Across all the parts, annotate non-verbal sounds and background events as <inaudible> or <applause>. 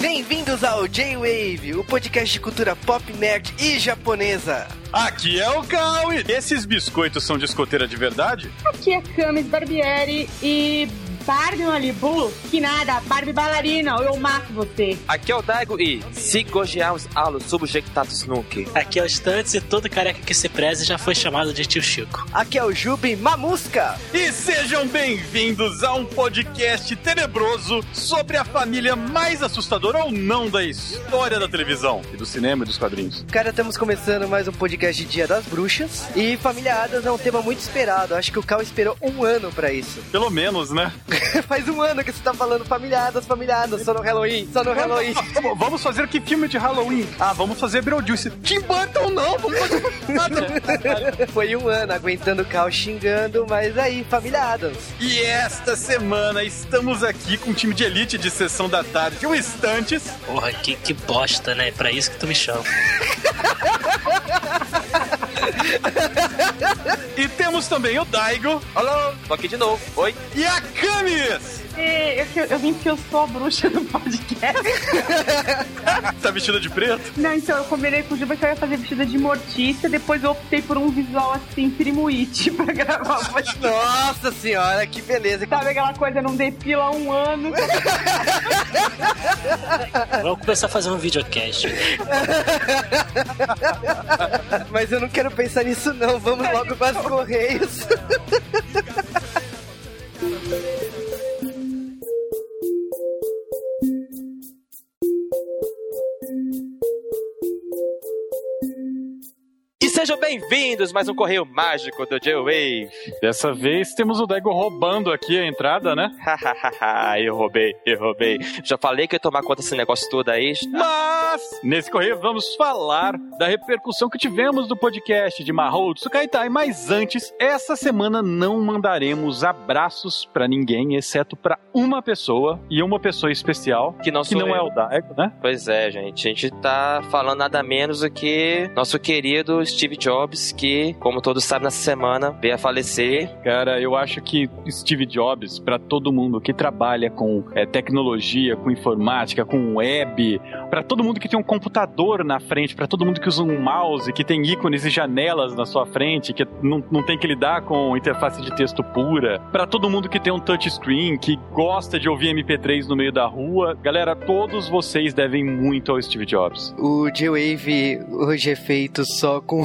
Bem-vindos ao J-Wave, o podcast de cultura pop, nerd e japonesa. Aqui é o Cal e esses biscoitos são de escoteira de verdade? Aqui é Camis Barbieri e Barbie Malibu? Que nada, Barbie bailarina, ou eu mato você. Aqui é o Daigo e se gojearmos alu subjectatus nunc. Aqui é o Stantes e todo careca que se preze já foi chamado de tio Chico. Aqui é o Jubi Mamusca. E sejam bem-vindos a um podcast tenebroso sobre a família mais assustadora ou não da história da televisão e do cinema e dos quadrinhos. Cara, estamos começando mais um podcast de Dia das Bruxas e Família Adams é um tema muito esperado. Acho que o Cal esperou um ano pra isso. Pelo menos, né? <laughs> Faz um ano que você tá falando familiadas, familiadas, só no Halloween, só no Halloween. Vamos- fazer que filme de Halloween? Ah, vamos fazer Beetlejuice. Tim Burton não, vamos fazer nada. <laughs> Foi um ano aguentando o Cal xingando, mas aí, familiadas. E esta semana estamos aqui com um time de elite de sessão da tarde, o Estantes. Porra, que, que bosta, né? É pra isso que tu me chama. <laughs> E temos também o Daigo Alô, tô aqui de novo. Oi. e a Camis. E eu, eu vim porque eu sou a bruxa do podcast. <laughs> Tá vestida de preto? Não, então eu combinei com o Juba que eu ia fazer vestida de mortícia, depois eu optei por um visual assim, primo it, <laughs> pra gravar o podcast. Nossa senhora, que beleza. Sabe aquela coisa, não depila há um ano. <laughs> Vamos começar a fazer um videocast. Mas eu não quero pensar nisso não, vamos logo para os Correios. Sejam bem-vindos mais um correio mágico do J-Wave. Dessa vez temos o Daigo roubando aqui a entrada, né? <laughs> Eu roubei, eu roubei. Já falei que ia tomar conta desse negócio todo aí. Mas, nesse correio vamos falar da repercussão que tivemos do podcast de Mahou Tsukaitai. Mas antes, essa semana não mandaremos abraços pra ninguém, exceto pra uma pessoa e uma pessoa especial, Que não que não é o Daigo, né? Pois é, gente. A gente tá falando nada menos do que nosso querido Steve Jobs, que, como todos sabem, nessa semana veio a falecer. Cara, eu acho que Steve Jobs, pra todo mundo que trabalha com é, tecnologia, com informática, com web, pra todo mundo que tem um computador na frente, pra todo mundo que usa um mouse, que tem ícones e janelas na sua frente, que não, não tem que lidar com interface de texto pura, pra todo mundo que tem um touchscreen, que gosta de ouvir MP3 no meio da rua, galera, todos vocês devem muito ao Steve Jobs. O J-Wave hoje é feito só com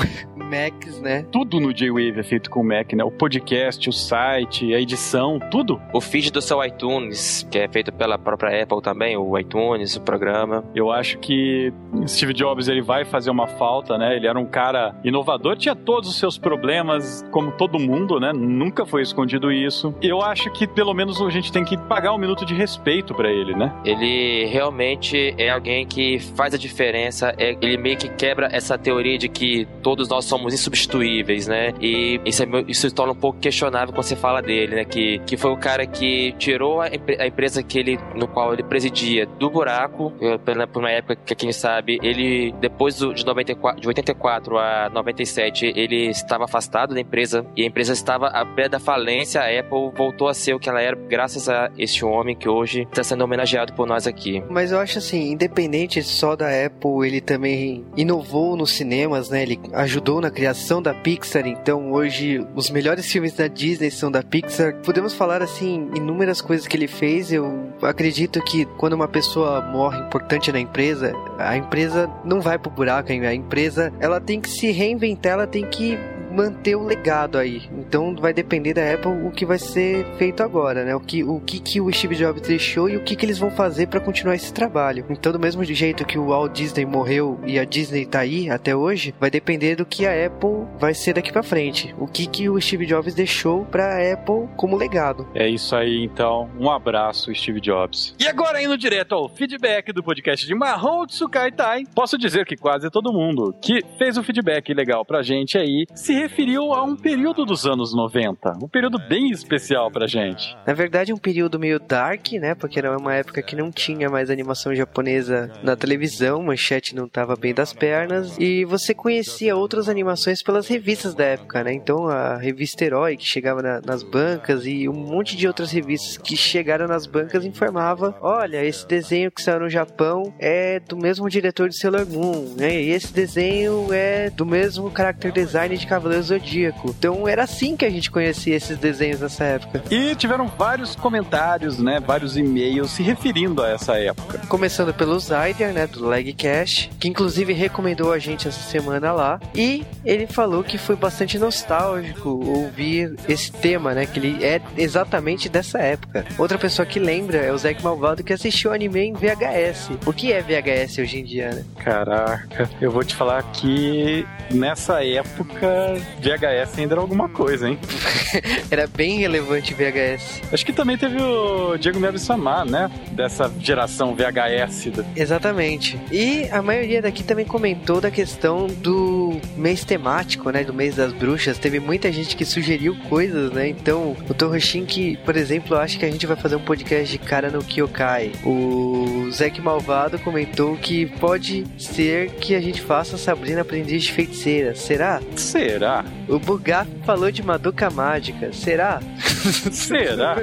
Macs, né? Tudo no J-Wave é feito com Mac, né? O podcast, o site, a edição, tudo. O feed do seu iTunes, que é feito pela própria Apple também, o iTunes, o programa. Eu acho que Steve Jobs ele vai fazer uma falta, né? Ele era um cara inovador, tinha todos os seus problemas, como todo mundo, né? Nunca foi escondido isso. Eu acho que pelo menos a gente tem que pagar um minuto de respeito pra ele, né? Ele realmente é alguém que faz a diferença, é- ele meio que quebra essa teoria de que todos nós somos insubstituíveis, né? E isso, é isso se torna um pouco questionável quando você fala dele, né? Que, que foi o cara que tirou a, a empresa que ele, no qual ele presidia do buraco, eh, pela- por uma época que, quem sabe, ele, depois de, 94, de 84 a 97, ele estava afastado da empresa e a empresa estava à beira da falência. A Apple voltou a ser o que ela era graças a este homem que hoje está sendo homenageado por nós aqui. Mas eu acho assim, independente só da Apple, ele também inovou nos cinemas, né? Ele ajudou na criação da Pixar, então hoje os melhores filmes da Disney são da Pixar. Podemos falar assim inúmeras coisas que ele fez. Eu acredito que quando uma pessoa morre importante na empresa, a empresa não vai pro buraco, a empresa ela tem que se reinventar, ela tem que manter o legado aí. Então vai depender da Apple o que vai ser feito agora, né? O que o que, que o Steve Jobs deixou e o que, que eles vão fazer para continuar esse trabalho. Então do mesmo jeito que o Walt Disney morreu e a Disney tá aí até hoje, vai depender do que a Apple vai ser daqui para frente. O que que o Steve Jobs deixou para a Apple como legado. É isso aí, então. Um abraço, Steve Jobs. E agora, indo direto ao feedback do podcast de Mahou Tsukai Tai, posso dizer que quase todo mundo que fez o feedback legal pra gente aí se referiu a um período dos anos 90, um período bem especial pra gente. Na verdade, um período meio dark, né? Porque era uma época que não tinha mais animação japonesa na televisão, manchete não tava bem das pernas, e você conhecia outras animações pelas revistas da época, né? Então a revista Herói, que chegava na, nas bancas, e um monte de outras revistas que chegaram nas bancas informava: olha, esse desenho que saiu no Japão é do mesmo diretor de Sailor Moon, né? E esse desenho é do mesmo character design de Cavaleiro Zodíaco. Então era assim que a gente conhecia esses desenhos nessa época. E tiveram vários comentários, né? Vários e-mails se referindo a essa época. Começando pelo Zyder, né? Do Legcast, que inclusive recomendou a gente essa semana lá. E ele falou que foi bastante nostálgico ouvir esse tema, né? Que ele é exatamente dessa época. Outra pessoa que lembra é o Zack Malvado que assistiu anime em VHS. O que é VHS hoje em dia, né? Caraca, eu vou te falar que nessa época VHS ainda era alguma coisa, hein? <laughs> Era bem relevante VHS. Acho que também teve o Diego Melo Samar, né? Dessa geração VHS. da- Exatamente. E a maioria daqui também comentou da questão do mês temático, né? Do mês das bruxas. Teve muita gente que sugeriu coisas, né? Então, o Torroshin que, por exemplo, acha que a gente vai fazer um podcast de cara no Kyokai. O Zack Malvado comentou que pode ser que a gente faça Sabrina Aprendiz de Feiticeira. Será? Será? O Bugaf falou de Madoka Mágica. Será? <laughs> Será?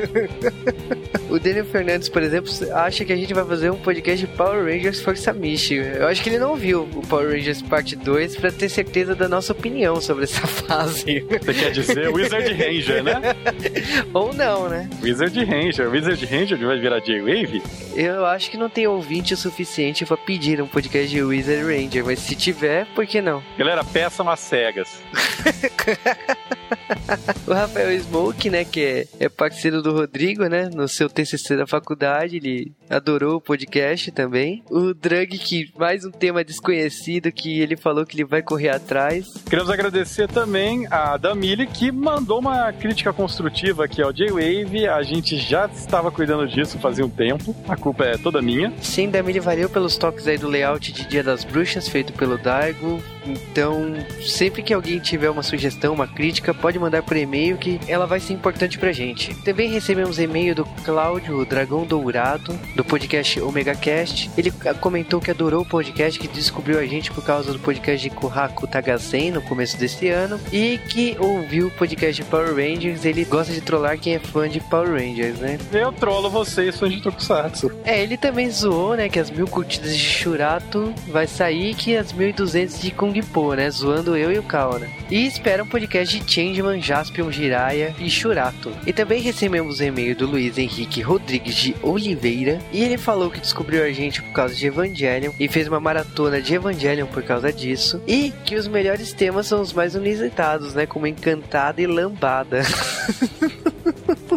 O Daniel Fernandes, por exemplo, acha que a gente vai fazer um podcast de Power Rangers Força Mística. Eu acho que ele não viu o Power Rangers Parte 2 pra ter certeza da nossa opinião sobre essa <laughs> fase. Você quer dizer Wizard Ranger, né? <laughs> Ou não, né? Wizard Ranger. Wizard Ranger vai virar J-Wave? Eu acho que não tem ouvinte o suficiente pra pedir um podcast de Wizard Ranger, mas se tiver, por que não? Galera, peçam as cegas. <laughs> O Rafael Smoke, né, que é, é parceiro do Rodrigo, né, no seu TCC da faculdade, ele adorou o podcast também. O Drug, que mais um tema desconhecido que ele falou que ele vai correr atrás. Queremos agradecer também a Damile, que mandou uma crítica construtiva aqui ao J-Wave. A gente já estava cuidando disso fazia um tempo. A culpa é toda minha. Sim, Damile valeu pelos toques aí do layout de Dia das Bruxas, feito pelo Daigo. Então, sempre que alguém tiver uma sugestão, uma crítica, pode mandar por e-mail que ela vai ser importante pra gente. Também recebemos e-mail do Cláudio, o Dragão Dourado, do podcast Omega Cast. Ele comentou que adorou o podcast, que descobriu a gente por causa do podcast de Kohaku Tagasen no começo desse ano e que ouviu o podcast de Power Rangers. Ele gosta de trollar quem é fã de Power Rangers, né? Eu trolo vocês, fãs de Tokusatsu. É, ele também zoou, né, que as mil curtidas de Shurato vai sair que as 1200 de Kung Po, né, zoando eu e o Kao, né. E espera um podcast de Changeman, Jaspion, Jiraiya e Shurato. E também recebemos um e-mail do Luiz Henrique Rodrigues de Oliveira, e ele falou que descobriu a gente por causa de Evangelion e fez uma maratona de Evangelion por causa disso, e que os melhores temas são os mais inusitados, né, como Encantada e Lambada. <laughs>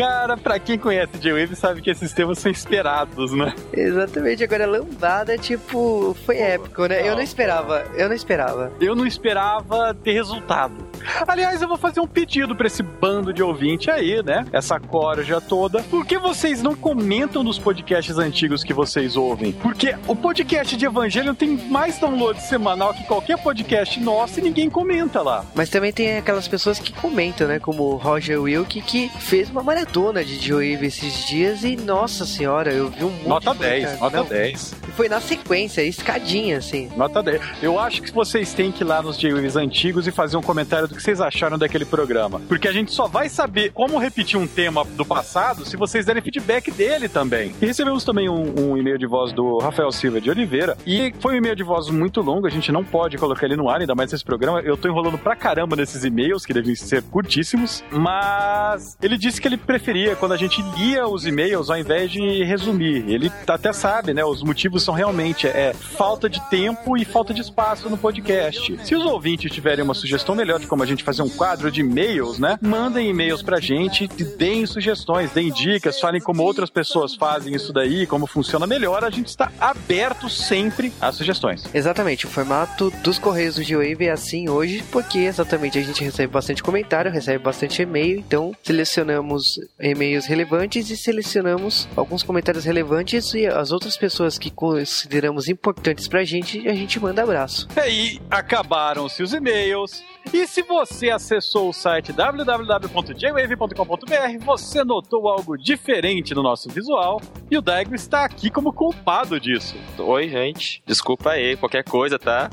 Cara, pra quem conhece J-Wave sabe que esses temas são esperados, né? Exatamente, agora lambada, tipo, foi épico, né? Eu não esperava, eu não esperava. Eu não esperava ter resultado. Aliás, eu vou fazer um pedido pra esse bando de ouvinte aí, né? Essa corja toda. Por que vocês não comentam nos podcasts antigos que vocês ouvem? Porque o podcast de Evangelho tem mais download semanal que qualquer podcast nosso e ninguém comenta lá. Mas também tem aquelas pessoas que comentam, né? Como o Roger Wilk, que fez uma maratona de Joe esses dias e, nossa senhora, eu vi um monte Nota de 10, comentário. nota Não, 10. Foi na sequência, escadinha, assim. Nota 10. Eu acho que vocês têm que ir lá nos J-Waves antigos e fazer um comentário do que vocês acharam daquele programa. Porque a gente só vai saber como repetir um tema do passado se vocês derem feedback dele também. E recebemos também um, um e-mail de voz do Rafael Silva de Oliveira. E foi um e-mail de voz muito longo, a gente não pode colocar ele no ar, ainda mais nesse programa. Eu tô enrolando pra caramba nesses e-mails, que devem ser curtíssimos. Mas ele disse que ele preferia quando a gente lia os e-mails ao invés de resumir. Ele até sabe, né? Os motivos são realmente é, falta de tempo e falta de espaço no podcast. Se os ouvintes tiverem uma sugestão melhor de como a gente fazer um quadro de e-mails, né? Mandem e-mails pra gente, deem sugestões, deem dicas, falem como outras pessoas fazem isso daí, como funciona melhor. A gente está aberto sempre às sugestões. Exatamente, o formato dos Correios do G-Wave é assim hoje, porque exatamente a gente recebe bastante comentário, recebe bastante e-mail, então selecionamos e-mails relevantes e selecionamos alguns comentários relevantes e as outras pessoas que consideramos importantes pra gente, a gente manda abraço. E aí, acabaram-se os e-mails. E se Você acessou o site www.jwave.com.br, você notou algo diferente no nosso visual e o Daigo está aqui como culpado disso. Oi, gente. Desculpa aí, qualquer coisa, tá?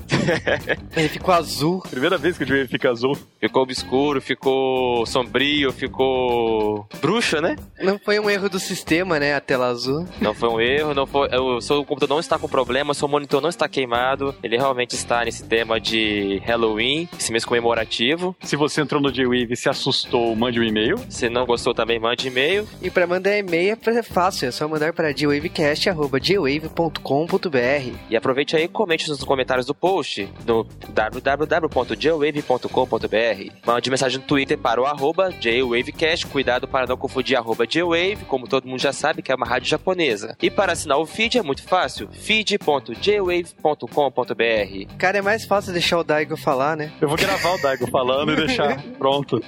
<laughs> Ele ficou azul. Primeira vez que o Jwave fica azul. Ficou obscuro, ficou sombrio, ficou bruxo, né? Não foi um erro do sistema, né? A tela azul. Não foi um erro, não foi. O seu computador não está com problema, seu monitor não está queimado. Ele realmente está nesse tema de Halloween, esse mês comemorativo. Se você entrou no J-Wave e se assustou, mande um e-mail. Se não gostou também, mande e-mail. E para mandar e-mail é fácil, é só mandar para jwavecast.jwave.com.br. E aproveite aí e comente nos comentários do post no www.jwave.com.br. Mande mensagem no Twitter para o arroba jwavecast. Cuidado para não confundir arroba jwave, como todo mundo já sabe que é uma rádio japonesa. E para assinar o feed é muito fácil, feed.jwave.com.br. Cara, é mais fácil deixar o Daigo falar, né? Eu vou gravar o Daigo falando e deixar pronto.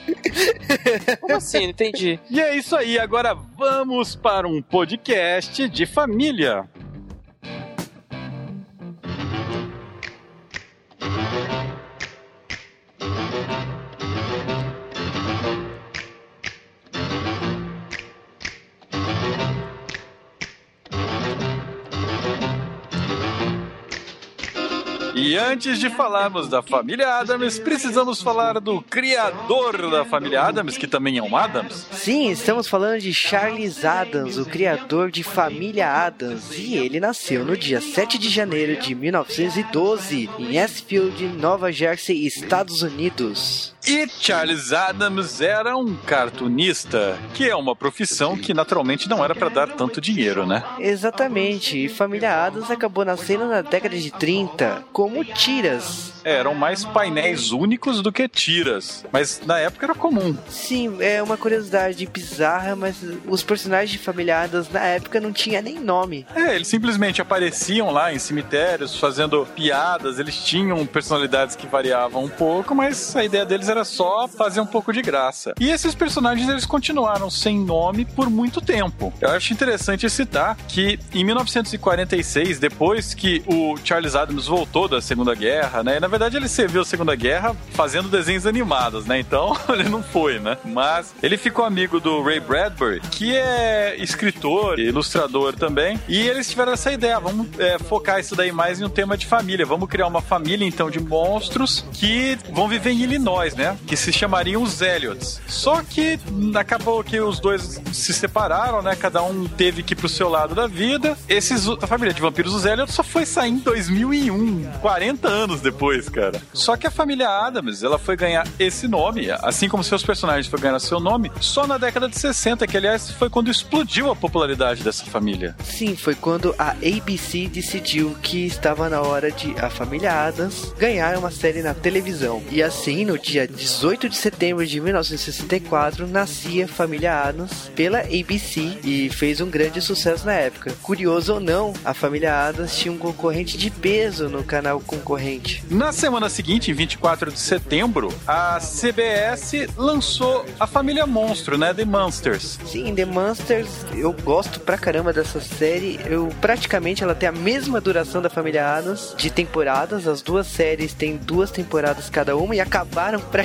Como assim? Não entendi. E é isso aí, agora vamos para um podcast de família. Antes de falarmos da família Adams, precisamos falar do criador da família Adams, que também é um Adams. Sim, estamos falando de Charles Adams, o criador de Família Adams. E ele nasceu no dia 7 de janeiro de 1912, em Esfield, Nova Jersey, Estados Unidos. E Charles Adams era um cartunista, que é uma profissão que naturalmente não era para dar tanto dinheiro, né? Exatamente, e Família Adams acabou nascendo na década de 30 como tiras. É, eram mais painéis únicos do que tiras, mas na época era comum. Sim, é uma curiosidade bizarra, mas os personagens de Família Adams na época não tinha nem nome. É, eles simplesmente apareciam lá em cemitérios fazendo piadas, eles tinham personalidades que variavam um pouco, mas a ideia deles era só fazer um pouco de graça. E esses personagens eles continuaram sem nome por muito tempo. Eu acho interessante citar que em 1946, depois que o Charles Adams voltou da Segunda Guerra, né? E, na verdade ele serviu a Segunda Guerra fazendo desenhos animados, né? Então <laughs> ele não foi, né? Mas ele ficou amigo do Ray Bradbury, que é escritor, ilustrador também, e eles tiveram essa ideia, vamos é, focar isso daí mais em um tema de família, vamos criar uma família então de monstros que vão viver em Illinois, né? Que se chamariam os Elliots. Só que acabou que os dois se separaram, né? Cada um teve que ir pro seu lado da vida. Esses, a família de vampiros, os Elliots, só foi sair em 2001, 40 anos depois, cara. Só que a família Adams, ela foi ganhar esse nome, assim como seus personagens foram ganhar seu nome, só na década de 60, que aliás foi quando explodiu a popularidade dessa família. Sim, foi quando a ABC decidiu que estava na hora de a família Adams ganhar uma série na televisão. E assim, no dia 18 de setembro de 1964, nascia Família Adams pela ABC e fez um grande sucesso na época. Curioso ou não, a família Adams tinha um concorrente de peso no canal concorrente. Na semana seguinte, em 24 de setembro, a CBS lançou a família Monstro, né? The Monsters. Sim, The Monsters, eu gosto pra caramba dessa série. Eu praticamente ela tem a mesma duração da família Adams de temporadas. As duas séries têm duas temporadas cada uma e acabaram praticamente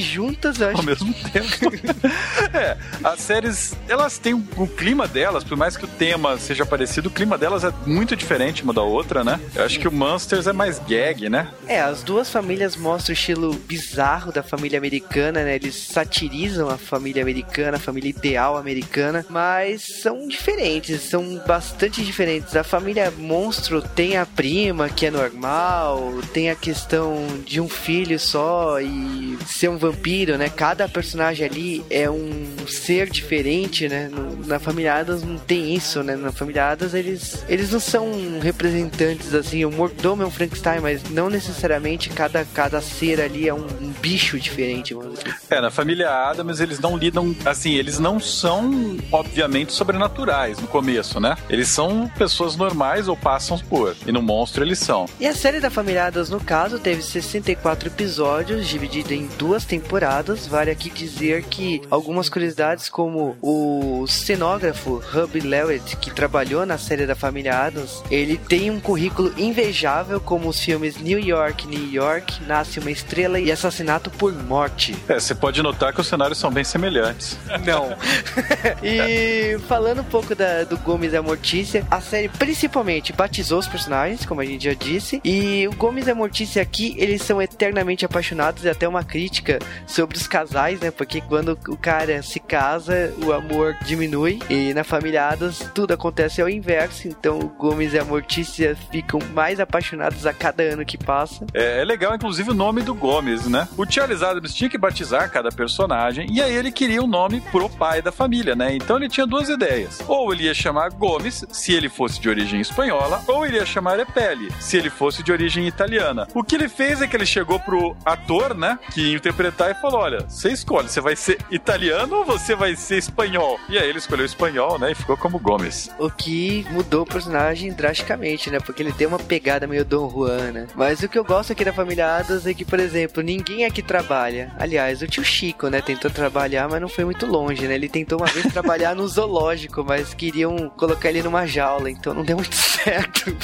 juntas, eu acho. Ao mesmo tempo. <laughs> é, as séries, elas têm o clima delas, por mais que o tema seja parecido, o clima delas é muito diferente uma da outra, né? Eu acho que o Monsters é mais gag, né? É, as duas famílias mostram o estilo bizarro da família americana, né? Eles satirizam a família americana, a família ideal americana, mas são diferentes, são bastante diferentes. A família monstro tem a prima, que é normal, tem a questão de um filho só e ser um vampiro, né? Cada personagem ali é um ser diferente, né? No, na família Adams não tem isso, né? Na família Adams eles, eles não são representantes assim, o mordomo é um Frankenstein, mas não necessariamente cada, cada ser ali é um, um bicho diferente, vamos dizer. É, na família Adams eles não lidam, assim, eles não são, obviamente, sobrenaturais no começo, né? Eles são pessoas normais ou passam por. E no monstro eles são. E a série da família Adams, no caso, teve 64 episódios, dividido em duas temporadas. Vale aqui dizer que algumas curiosidades, como o cenógrafo Hub Lewitt, que trabalhou na série da família Adams, ele tem um currículo invejável, como os filmes New York, New York, Nasce uma Estrela e Assassinato assassinato por morte. É, você pode notar que os cenários são bem semelhantes. Não. <laughs> e falando um pouco da, do Gomes e a Mortícia, a série principalmente batizou os personagens, como a gente já disse, e o Gomes e a Mortícia aqui, eles são eternamente apaixonados e até uma crítica sobre os casais, né? Porque quando o cara se casa, o amor diminui e na família Adams tudo acontece ao inverso, então o Gomes e a Mortícia ficam mais apaixonados a cada ano que passa. É, é legal, inclusive, o nome do Gomes, né? O Charles Adams tinha que batizar cada personagem e aí ele queria um nome pro pai da família, né? Então ele tinha duas ideias. Ou ele ia chamar Gomes, se ele fosse de origem espanhola, ou ele ia chamar Epele, se ele fosse de origem italiana. O que ele fez é que ele chegou pro ator, né, que ia interpretar e falou: Olha, você escolhe, você vai ser italiano ou você vai ser espanhol? E aí ele escolheu espanhol, né, e ficou como Gomes. O que mudou o personagem drasticamente, né? Porque ele tem uma pegada meio Dom Juan, né? Mas o que eu gosto aqui da família Adams é que, por exemplo, ninguém aqui trabalha. Aliás, o tio Chico, né, tentou trabalhar, mas não foi muito longe, né? Ele tentou uma vez trabalhar no zoológico, mas queriam colocar ele numa jaula, então não deu muito <laughs> certo.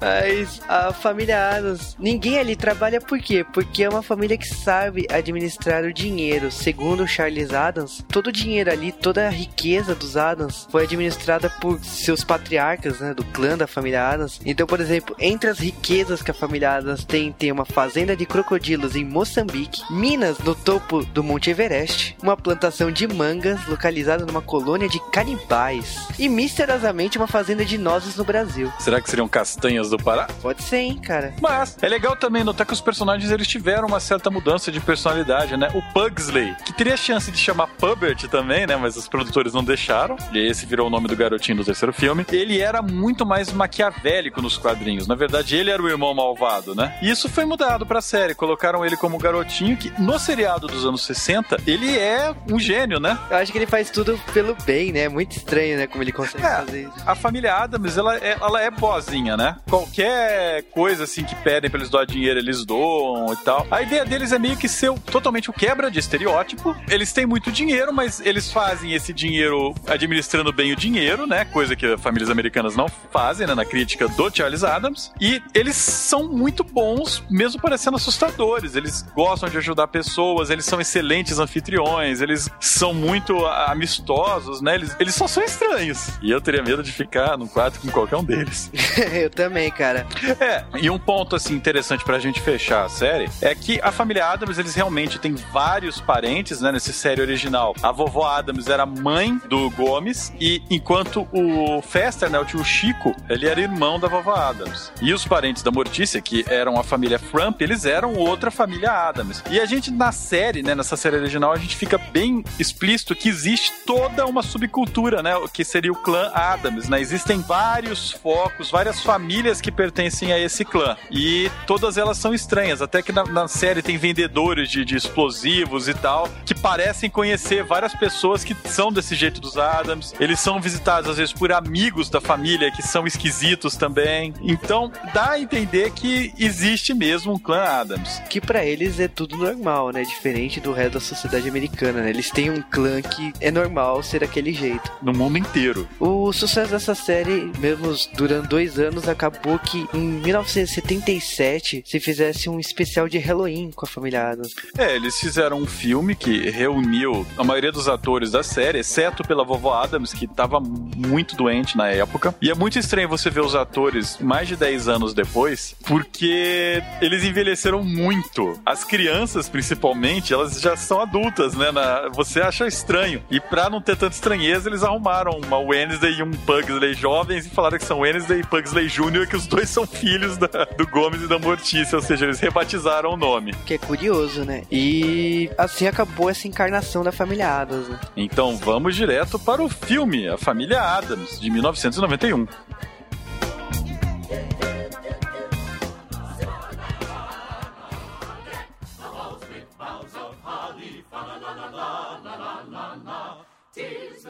mas a família Adams, ninguém ali trabalha por quê? Porque é uma família que sabe administrar o dinheiro. Segundo Charles Adams, todo o dinheiro ali, toda a riqueza dos Adams foi administrada por seus patriarcas, né, do clã da família Adams. Então, por exemplo, entre as riquezas que a família Adams tem, tem uma fazenda de crocodilos em Moçambique, minas no topo do Monte Everest, uma plantação de mangas localizada numa colônia de canibais e misteriosamente uma fazenda de nozes no Brasil. Será que seriam castanhas do Pará? Pode ser, hein, cara. Mas é legal também notar que os personagens eles tiveram uma certa mudança de personalidade, né? O Pugsley, que teria chance de chamar Pubert também, né? Mas os produtores não deixaram. E esse virou o nome do garotinho do terceiro filme. Ele era muito mais maquiavélico nos quadrinhos. Na verdade, ele era o irmão malvado, né? E isso foi mudado pra série. Colocaram ele como garotinho que, no seriado dos anos 60, ele é um gênio, né? Eu acho que ele faz tudo pelo bem, né? É muito estranho, né? Como ele consegue É, fazer isso. A família Adams, ela é, ela é boazinha, né? Qualquer coisa assim que pedem pra eles doar dinheiro, eles doam e tal. A ideia deles é meio que ser totalmente o quebra de estereótipo. Eles têm muito dinheiro, mas eles fazem esse dinheiro administrando bem o dinheiro, né? Coisa que famílias americanas não fazem, né? Na crítica do Charles Adams. E eles são muito bons, mesmo parecendo assustadores. Eles gostam de ajudar pessoas, eles são excelentes anfitriões, eles são muito amistosos, né? Eles, eles só são estranhos. E eu teria medo de ficar no quarto com qualquer um deles. <laughs> Eu também, cara. É, e um ponto assim interessante pra gente fechar a série é que a família Adams, eles realmente têm vários parentes, né, nessa série original. A vovó Adams era mãe do Gomes e enquanto o Fester, né, o tio Chico, ele era irmão da vovó Adams. E os parentes da Mortícia, que eram a família Frump, eles eram outra família Adams. E a gente na série, né, nessa série original, a gente fica bem explícito que existe toda uma subcultura, né, que seria o clã Adams, né? Existem vários focos, várias famílias que pertencem a esse clã. E todas elas são estranhas. Até que na, na série tem vendedores de, de explosivos e tal, que parecem conhecer várias pessoas que são desse jeito dos Adams. Eles são visitados, às vezes, por amigos da família que são esquisitos também. Então, dá a entender que existe mesmo um clã Adams. Que pra eles é tudo normal, né? Diferente do resto da sociedade americana, né? Eles têm um clã que é normal ser daquele jeito. No mundo inteiro. O sucesso dessa série, mesmo durando dois anos, acabou que em 1977 se fizesse um especial de Halloween com a família Adams. É, eles fizeram um filme que reuniu a maioria dos atores da série, exceto pela vovó Adams, que tava muito doente na época. E é muito estranho você ver os atores mais de 10 anos depois, porque eles envelheceram muito. As crianças, principalmente, elas já são adultas, né? Na- você acha estranho. E pra não ter tanta estranheza, eles arrumaram uma Wednesday e um Pugsley jovens e falaram que são Wednesday e Pugsley Jr., que os dois são filhos da- do Gomes e da Mortícia, ou seja, eles rebatizaram o nome. Que é curioso, né? E assim acabou essa encarnação da família Adams. Né? Então vamos direto para o filme A Família Adams, de 1991.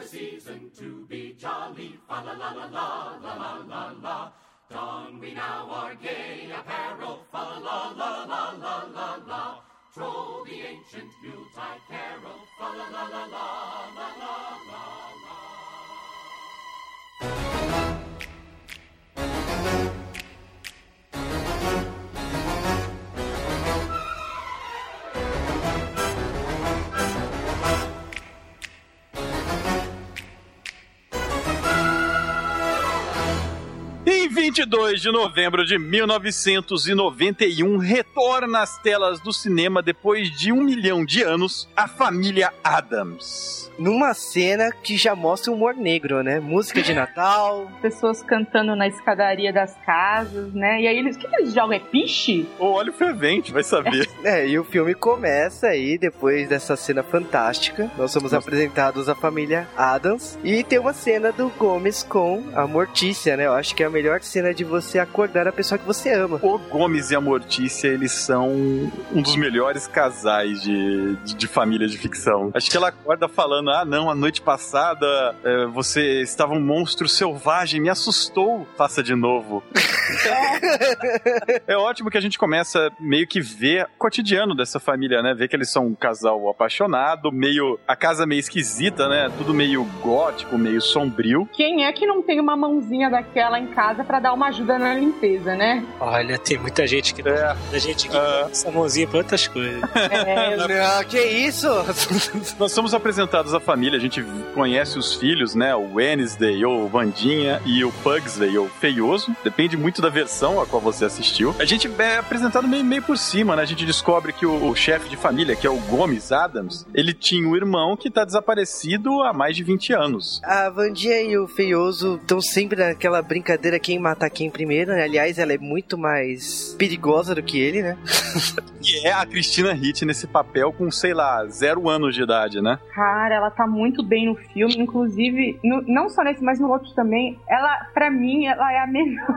Season to be jolly, fa la la la la la la la la. Put we now our gay apparel, fa la la la la la la. Troll the ancient Yuletide carol, fa la la la la la la la la. 22 de novembro de 1991, retorna às telas do cinema depois de um milhão de anos a família Adams. Numa cena que já mostra o humor negro, né? Música de Natal. Pessoas cantando na escadaria das casas, né? E aí eles. O que, que eles jogam? É piche? Ou óleo fervente, vai saber. <laughs> É, e o filme começa aí, depois dessa cena fantástica. Nós somos apresentados à família Adams. E tem uma cena do Gomes com a Mortícia, né? Eu acho que é a melhor cena de você acordar a pessoa que você ama. O Gomes e a Mortícia, eles são um dos melhores casais de, de, de família de ficção. Acho que ela acorda falando: ah, não, a noite passada é, você estava um monstro selvagem, me assustou, faça de novo. <laughs> é ótimo que a gente começa meio que ver o cotidiano dessa família, né? Ver que eles são um casal apaixonado, meio. a casa meio esquisita, né? Tudo meio gótico, meio sombrio. Quem é que não tem uma mãozinha daquela em casa pra dar uma ajuda na limpeza, né? Olha, tem muita gente que. É. Muita gente que Ah. usa essa mãozinha pra outras coisas. <laughs> É, Não, <laughs> que isso? <laughs> Nós somos apresentados à família, a gente conhece os filhos, né? O Wednesday ou Vandinha e o Pugsley ou Feioso. Depende muito da versão a qual você assistiu. A gente é apresentado meio, meio por cima, né? A gente descobre que o, o chefe de família, que é o Gomes Adams, ele tinha um irmão que tá desaparecido há mais de 20 anos. A Vandinha e o Feioso estão sempre naquela brincadeira quem matar quem primeiro, né? Aliás, ela é muito mais perigosa do que ele, né? <laughs> E é a Christina Hitt nesse papel com, sei lá, zero anos de idade, né? Cara, ela tá muito bem no filme, inclusive, no- não só nesse, mas no outro também. Ela, pra mim, ela é a <laughs> melhor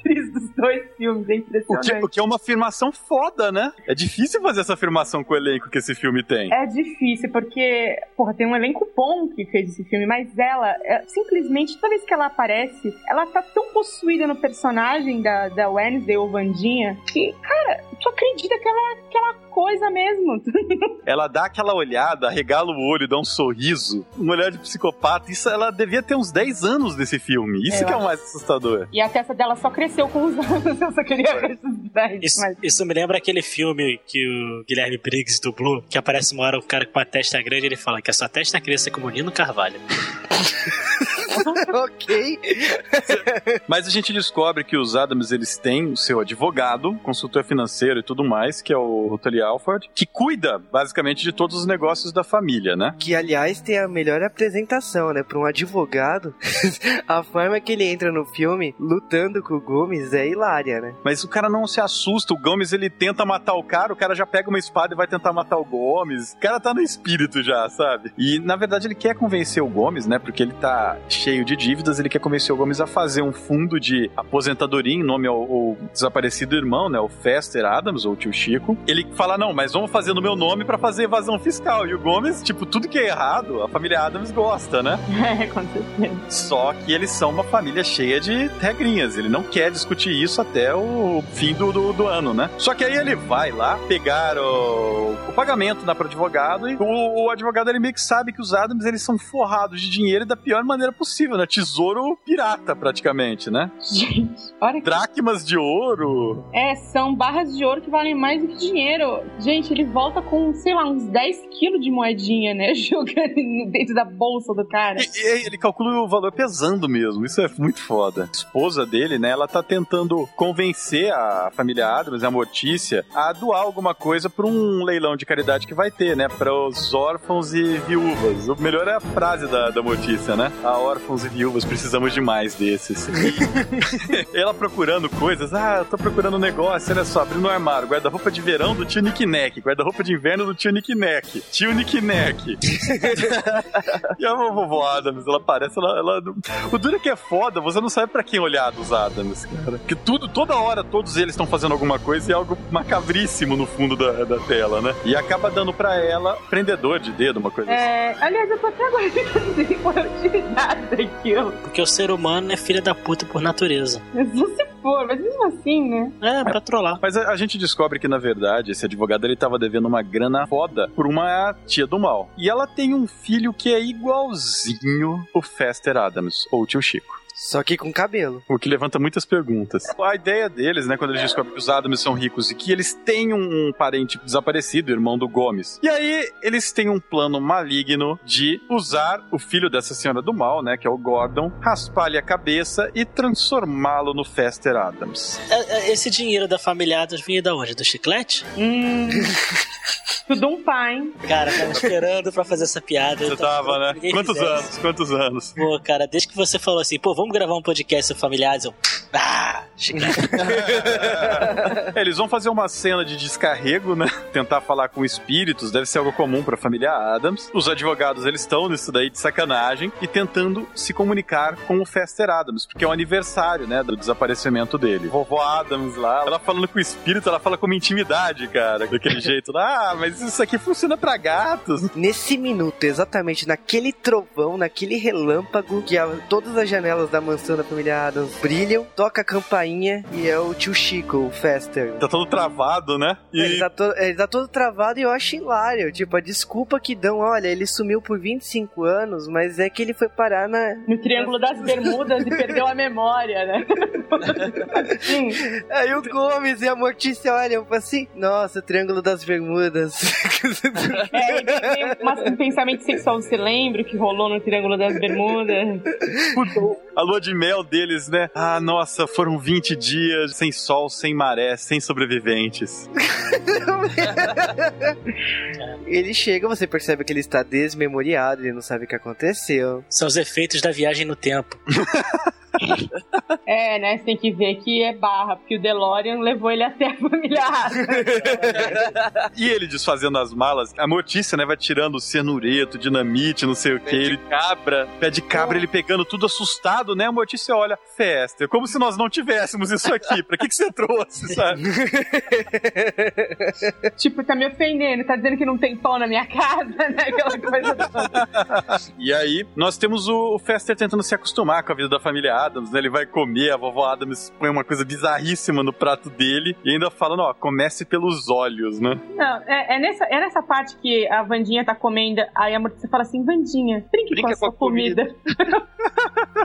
atriz dos dois filmes, é O que, impressionante. o que é uma afirmação foda, né? É difícil fazer essa afirmação com o elenco que esse filme tem. É difícil, porque, porra, tem um elenco bom que fez esse filme, mas ela, é, simplesmente, toda vez que ela aparece, ela tá tão possuída no personagem da, da Wednesday ou Vandinha, que, cara, tu acredita que ela é aquela coisa mesmo. <laughs> Ela dá aquela olhada, arregala o olho, dá um sorriso, um olhar de psicopata. Isso ela devia ter uns 10 anos nesse filme. Isso Eu que é o mais assustador. E a testa dela só cresceu com os anos, eu só queria ver esses 10. Isso, Mas... isso me lembra aquele filme que o Guilherme Briggs dublou, que aparece uma hora um cara com uma testa grande e ele fala que a sua testa cresça como o Nino Carvalho. <laughs> <laughs> ok. Mas a gente descobre que os Adams eles têm o seu advogado, consultor financeiro e tudo mais, que é o Tully Alford, que cuida basicamente de todos os negócios da família, né? Que, aliás, tem a melhor apresentação, né? Pra um advogado, <laughs> a forma que ele entra no filme lutando com o Gomes é hilária, né? Mas o cara não se assusta. O Gomes ele tenta matar o cara, o cara já pega uma espada e vai tentar matar o Gomes. O cara tá no espírito já, sabe? E na verdade ele quer convencer o Gomes, né? Porque ele tá cheio de dívidas, ele quer convencer o Gomes a fazer um fundo de aposentadoria em nome ao, ao desaparecido irmão, né? O Fester Adams, ou o tio Chico. Ele fala: não, mas vamos fazer no meu nome pra fazer evasão fiscal. E o Gomes, tipo, tudo que é errado, a família Adams gosta, né? <laughs> É, com certeza. Só que eles são uma família cheia de regrinhas. Ele não quer discutir isso até o fim do, do, do ano, né? Só que aí ele vai lá pegar o, o pagamento dá pro advogado e o, o advogado ele meio que sabe que os Adams eles são forrados de dinheiro da pior maneira possível, né? Tesouro pirata praticamente, né? Gente, olha que... Dracmas de ouro. É, são barras de ouro que valem mais do que dinheiro. Gente, ele volta com, sei lá, uns 10 quilos de moedinha, né? <laughs> Jogando dentro da bolsa do cara. E, e ele calcula o valor pesando mesmo. Isso é muito foda. A esposa dele, né? Ela tá tentando convencer a família Adams, a Mortícia, a doar alguma coisa pra um leilão de caridade que vai ter, né? Para os órfãos e viúvas. O melhor é a frase da, da Mortícia, né? A órfãos e viúvas, precisamos de mais desses. <laughs> Ela procurando coisas. Ah, eu tô procurando um negócio, olha só, abrindo um armário. Guarda-roupa de verão do tio Nick Neck. Guarda-roupa de inverno do tio Nick Neck. Tio Nick Neck. <laughs> E a vovó Adams, ela parece, ela, ela- O duro é que é foda, você não sabe pra quem olhar dos Adams, cara. Porque tudo, toda hora, todos eles estão fazendo alguma coisa e é algo macabríssimo no fundo da, da tela, né? E acaba dando pra ela prendedor de dedo, uma coisa assim. É, aliás, eu tô até agora é a utilidade daquilo. Porque o ser humano é filha da puta por natureza. Mas se for, mas mesmo assim, né? É, pra trollar. Mas a, a gente descobre que, na verdade, esse advogado ele tava devendo uma grana foda por uma tia do mal. E ela tem um filho que é igualzinho o Fester Adams, ou o tio Chico. Só que com cabelo. O que levanta muitas perguntas. A ideia deles, né, quando eles descobrem que os Adams são ricos e que eles têm um parente desaparecido, irmão do Gomes. E aí, eles têm um plano maligno de usar o filho dessa senhora do mal, né, que é o Gordon, raspar-lhe a cabeça e transformá-lo no Fester Adams. É, é, Esse dinheiro da família Adams vinha da onde? Do chiclete? Hum. <laughs> Tudo um pai. Cara, tava esperando pra fazer essa piada. Você tava, né? Ninguém Quantos fizesse. anos? Quantos anos? Pô, cara, desde que você falou assim, pô, vamos gravar um podcast familiares, eu. Ah. <laughs> É, Eles vão fazer uma cena de descarrego, né? Tentar falar com espíritos, deve ser algo comum pra família Adams. Os advogados, eles estão nisso daí de sacanagem e tentando se comunicar com o Fester Adams, porque é o aniversário, né, do desaparecimento dele. Vovó Adams lá, ela falando com o espírito, ela fala com uma intimidade, cara, daquele <laughs> jeito. Ah, mas isso aqui funciona pra gatos. Nesse minuto, exatamente naquele trovão, naquele relâmpago, que a- todas as janelas da mansão da família Adams brilham, toca a campainha e é o tio Chico, o Fester. Tá todo travado, né? Ele E tá, to- ele tá todo travado e eu acho hilário. Tipo, a desculpa que dão, olha, ele sumiu por 25 anos, mas é que ele foi parar na. No Triângulo das Bermudas e perdeu a memória, né? <laughs> Sim. Aí o Gomes e a Mortícia olham assim, nossa, Triângulo das Bermudas. <laughs> É, tem uma- um pensamento sexual, você lembra que rolou no Triângulo das Bermudas? a lua de mel deles, né? Ah, nossa, foram 20 dias sem sol, sem maré, sem sobreviventes. <laughs> ele chega, você percebe que ele está desmemoriado, ele não sabe o que aconteceu. São os efeitos da viagem no tempo. <laughs> É, né? Você tem que ver que é barra, porque o DeLorean levou ele até a família Adams. E ele desfazendo as malas, a Mortícia, né, vai tirando o cianureto, dinamite, não sei o que. Ele Cabra. pé de cabra, ele pegando tudo assustado, né? A Mortícia olha, festa, como se nós não tivéssemos isso aqui. Pra que, que você trouxe, sabe? <laughs> tipo, tá me ofendendo, tá dizendo que não tem pão na minha casa, né? Aquela coisa toda. E aí, nós temos o Fester tentando se acostumar com a vida da família Adams, né? Ele vai comer, a vovó Adams põe uma coisa bizarríssima no prato dele e ainda falando, ó, comece pelos olhos, né? Não, é, é nessa, é nessa parte que a Vandinha tá comendo, aí a Mortícia fala assim, Vandinha, brinque Brinca com a sua com a comida." comida. <laughs>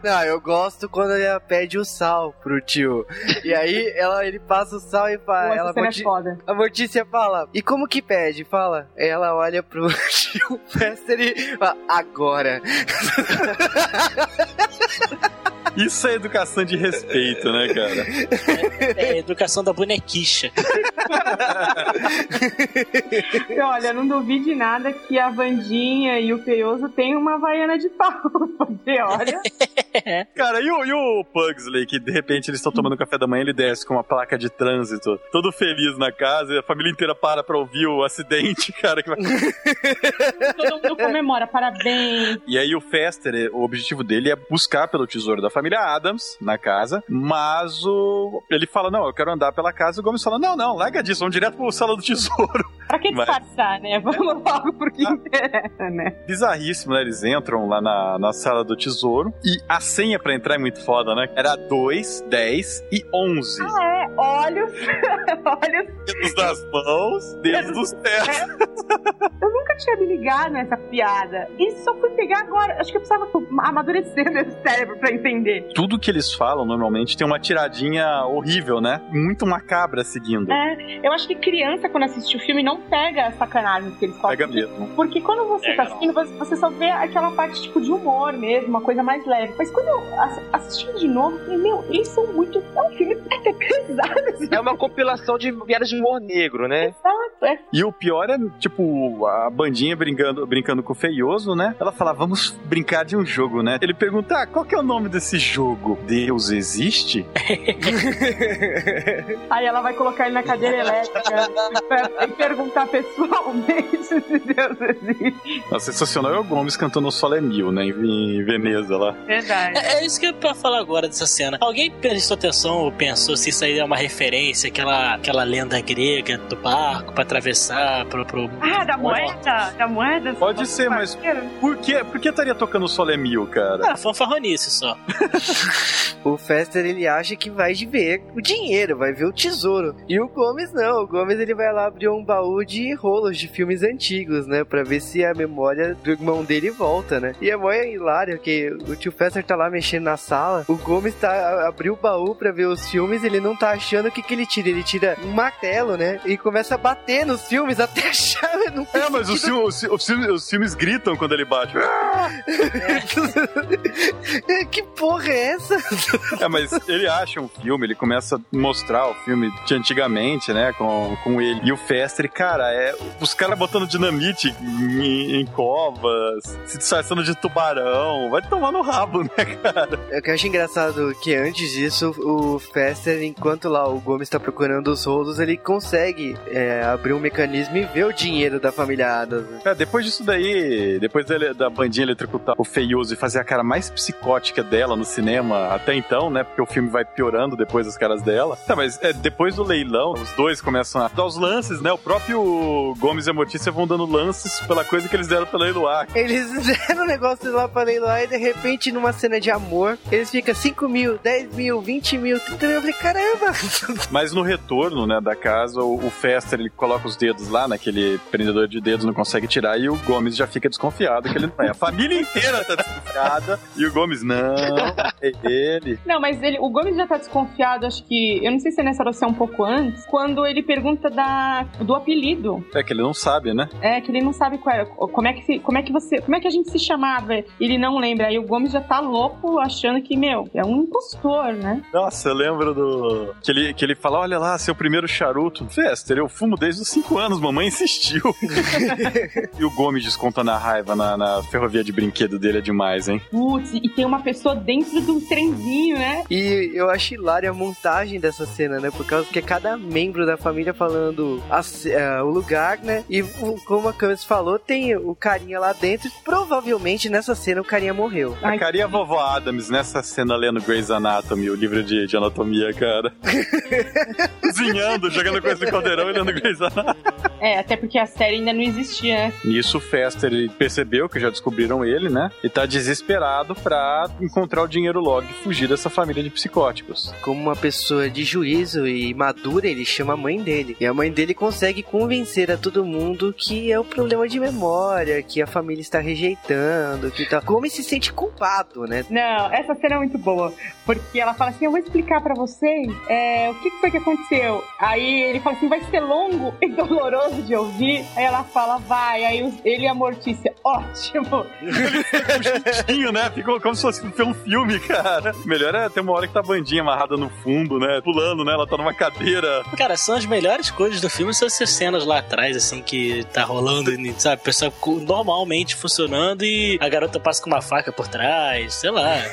Não, eu gosto quando ela pede o sal pro tio. E aí ela, ele passa o sal e fala. Ela é Morti- foda. a Mortícia fala, e como que pede? Fala. Ela olha pro <laughs> tio Fester e fala, agora. <laughs> Isso é educação de respeito, né, cara? É a educação da bonequicha. E <laughs> olha, não duvide nada que a Vandinha e o Feioso têm uma vaiana de pau. <laughs> Porque, olha, <laughs> Cara, e o, e o Pugsley, que de repente eles estão tomando café da manhã, ele desce com uma placa de trânsito, todo feliz na casa, e a família inteira para pra ouvir o acidente, cara. que vai- todo mundo comemora, parabéns. E aí o Fester, o objetivo dele é buscar pelo tesouro da família Adams na casa, mas o ele fala, não, eu quero andar pela casa, e o Gomes fala, não, não, larga disso, vamos direto pro sala do tesouro. <laughs> Pra que disfarçar, né? Vamos logo pro que interessa, né? Bizarríssimo, né? Eles entram lá na, na sala do tesouro, e a senha pra entrar é muito foda, né? Era 2, 10 e 11. É, olhos, <laughs> olhos. Dedos das mãos, dedos dos pés. Eu nunca tinha me ligado nessa piada. E só fui pegar agora. Acho que eu precisava amadurecer meu cérebro pra entender. Tudo que eles falam normalmente tem uma tiradinha horrível, né? Muito macabra seguindo. É, eu acho que criança, quando assiste o filme, não pega a sacanagem que eles falam. Pega mesmo. Porque quando você Pega tá assistindo, você- só vê aquela parte tipo de humor mesmo, uma coisa mais leve. Mas quando eu ass- assistindo de novo, falei, meu, eles são muito. É um filme <laughs> até pesado. É uma compilação de piadas de humor negro, né? Exato, é E o pior é, tipo, a bandinha brincando, brincando com o feioso, né? Ela fala, vamos brincar de um jogo, né? Ele pergunta, ah, qual que é o nome desse jogo? Deus existe? <laughs> Aí ela vai colocar ele na cadeira elétrica pra- e perguntar pessoalmente se Deus existe. Nossa, sensacional é o Gomes cantando o Sol é Mil, né? Em, Veneza lá. Verdade. É, é isso que eu ia falar agora dessa cena. Alguém prestou atenção ou pensou se isso aí é uma referência àquela, àquela lenda grega do barco pra atravessar pro. pro Ah, da moeda? Da moeda? Pode ser, mas por que, por que estaria tocando Sole Mil, cara? Ah, fanfarronice só. <laughs> <laughs> O Fester ele acha que vai ver o dinheiro, vai ver o tesouro. E o Gomes não, o Gomes ele vai lá abrir um baú de rolos de filmes antigos, né, Pra ver se a memória do irmão dele volta, né? E é mó hilário que o tio Fester tá lá mexendo na sala, o Gomes tá abriu o baú pra ver os filmes, ele não tá achando o que que ele tira, ele tira um martelo, né? E começa a bater nos filmes até <laughs> achar, não É, mas os filmes, os, os filmes- os filmes gritam quando ele bate. <laughs> que porra é essa? <laughs> É, mas ele acha um filme, ele começa a mostrar o filme de antigamente, né, com, com ele. E o Fester, cara, é os caras botando dinamite em, em covas, se disfarçando de tubarão. Vai tomar no rabo, né, cara? É que eu acho engraçado que antes disso, o Fester, enquanto lá o Gomes tá procurando os rolos, ele consegue é, abrir um mecanismo e ver o dinheiro da família Adams. né? É, depois disso daí, depois dele- da bandinha eletrocutar o Feioso e fazer a cara mais psicótica dela no cinema até então, né? Porque o filme vai piorando depois das caras dela. Tá, mas é, depois do leilão, os dois começam a dar os lances, né? O próprio Gomes e a Mortícia vão dando lances pela coisa que eles deram pra leiloar. Eles <laughs> deram um negócio lá pra leiloar e de repente, numa cena de amor, eles ficam 5 mil, 10 mil, 20 mil, 30 mil. Eu falei, caramba! <laughs> Mas no retorno, né, da casa, o, o Fester, ele coloca os dedos lá naquele prendedor de dedos, não consegue tirar, e o Gomes já fica desconfiado que ele não é. A família inteira tá desconfiada, e o Gomes, não, é ele. Não, mas ele, o Gomes já tá desconfiado, acho que. Eu não sei se é nessa hora se é um pouco antes, quando ele pergunta da, do apelido. É que ele não sabe, né? É, que ele não sabe qual era. Como é que, como é que você. Como é que a gente se chamava? Ele não lembra. Aí o Gomes já tá louco achando que, meu, é um impostor, né? Nossa, eu lembro do. Que ele, que ele fala: olha lá, seu primeiro charuto. Fester, eu fumo desde os 5 anos, mamãe insistiu. <laughs> e o Gomes descontando a raiva na, na ferrovia de brinquedo dele é demais, hein? Putz, e tem uma pessoa dentro do trenzinho, né? E eu acho hilária a montagem dessa cena, né? Por causa que é cada membro da família falando a ce- é, o lugar, né? E o- como a Camis falou, tem o carinha lá dentro. Provavelmente nessa cena o carinha morreu. A Ai, carinha vovó Adams nessa cena lendo Grey's Anatomy, o livro de, de anatomia, cara. <laughs> Cozinhando, jogando coisa no caldeirão e lendo Grey's Anatomy. É, até porque a série ainda não existia, né? Nisso o Fester ele percebeu que já descobriram ele, né? E tá desesperado pra encontrar o dinheiro logo e fugir dessa família de psicóticos. Como uma pessoa de juízo e madura, ele chama a mãe dele. E a mãe dele consegue convencer a todo mundo que é o problema de memória, que a família está rejeitando, que tal. Como ele se sente culpado, né? Não, essa cena é muito boa. Porque ela fala assim: Eu vou explicar pra vocês é, o que foi que aconteceu. Aí ele fala assim: Vai ser longo e <laughs> doloroso de ouvir. Aí ela fala: Vai. Aí ele e a Mortícia: <laughs> Ótimo. Puxadinho, né? Ficou como se fosse um filme, <laughs> cara. Melhor é ter uma hora que tá a bandinha amarrada no fundo, né? Pulando, né? Ela tá numa cadeira. Cara, são as melhores coisas do filme, são essas cenas lá atrás, assim, que tá rolando, sabe? O pessoal normalmente funcionando e a garota passa com uma faca por trás, sei lá. <laughs>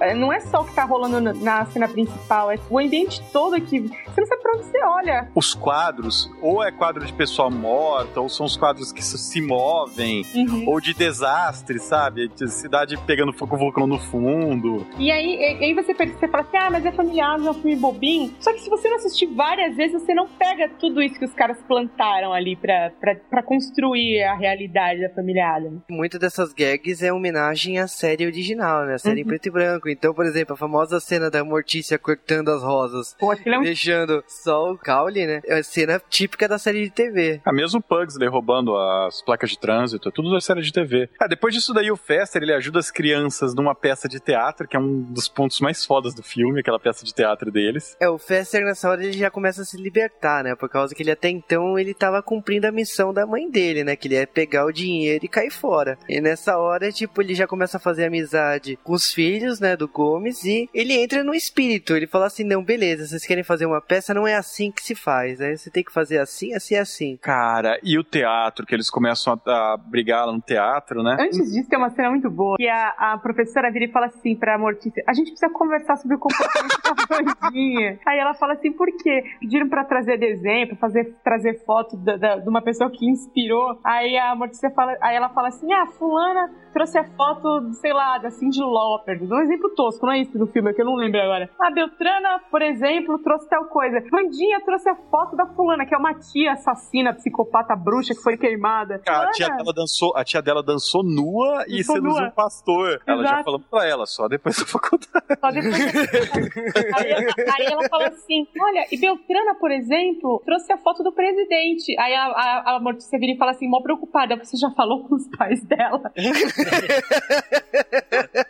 É, Não é só o que tá rolando na- na cena principal, é o ambiente todo que você não sabe pra onde você olha. Os quadros, ou é quadro de pessoa morta, ou são os quadros que se se movem, Uhum. ou de desastre, sabe? De cidade pegando fogo vulcão no fundo. E aí, e- aí você, percebe, você fala assim, ah, mas é familiar, não é um filme bobinho. Só que se você não assistir várias vezes, você não pega tudo isso que os caras plantaram ali pra, pra, pra construir a realidade da família Adams. Muitas dessas gags é homenagem à série original, né? A série em Uhum. preto e branco. Então, por exemplo, a famosa cena da Mortícia cortando as rosas, Pô, aquilo é um... deixando só o caule, né? É a cena típica da série de TV. Ah, mesmo o Pugsley roubando as placas de trânsito, é tudo da série de TV. Ah, depois disso daí o Fester, ele ajuda as crianças numa peça de teatro, que é um dos pontos mais fodas do filme, aquela peça de teatro deles. É, o Fester nessa hora ele já começa a se libertar, né? Por causa que ele até então ele tava cumprindo a missão da mãe dele, né? Que ele é pegar o dinheiro e cair fora. E nessa hora, tipo, ele já começa a fazer amizade com os filhos, né? Do Gomes e ele entra no espírito. Ele fala assim: não, beleza, vocês querem fazer uma peça, não é assim que se faz. Aí você tem que fazer assim, assim, assim. Cara, e o teatro, que eles começam a, a brigar lá no teatro, né? Antes disso, tem uma cena muito boa. Que a, a professora vira e fala assim pra Mortícia, a gente precisa conversar sobre o comportamento da <laughs> Vandinha. Aí ela fala assim, por quê? Pediram pra trazer desenho, pra fazer, trazer foto da, da, de uma pessoa que inspirou. Aí a Mortícia fala, aí ela fala assim, ah, fulana trouxe a foto, sei lá, da Cindy Lauper. Um exemplo tosco, não é isso do filme, é que eu não lembro agora. A Beltrana, por exemplo, trouxe tal coisa. Vandinha trouxe a foto da fulana, que é uma tia assassina, psicopata, bruxa, que foi queimada. A tia dela dançou, a tia dela dançou nua e Dançou seduziu nua. um pastor. Ela já Exato. falou pra ela, só depois da faculdade. Só depois aí, aí ela fala assim: olha, e Beltrana, por exemplo, trouxe a foto do presidente. Aí a, a, a Mortícia vira e fala assim, mó preocupada, você já falou com os pais dela? <laughs>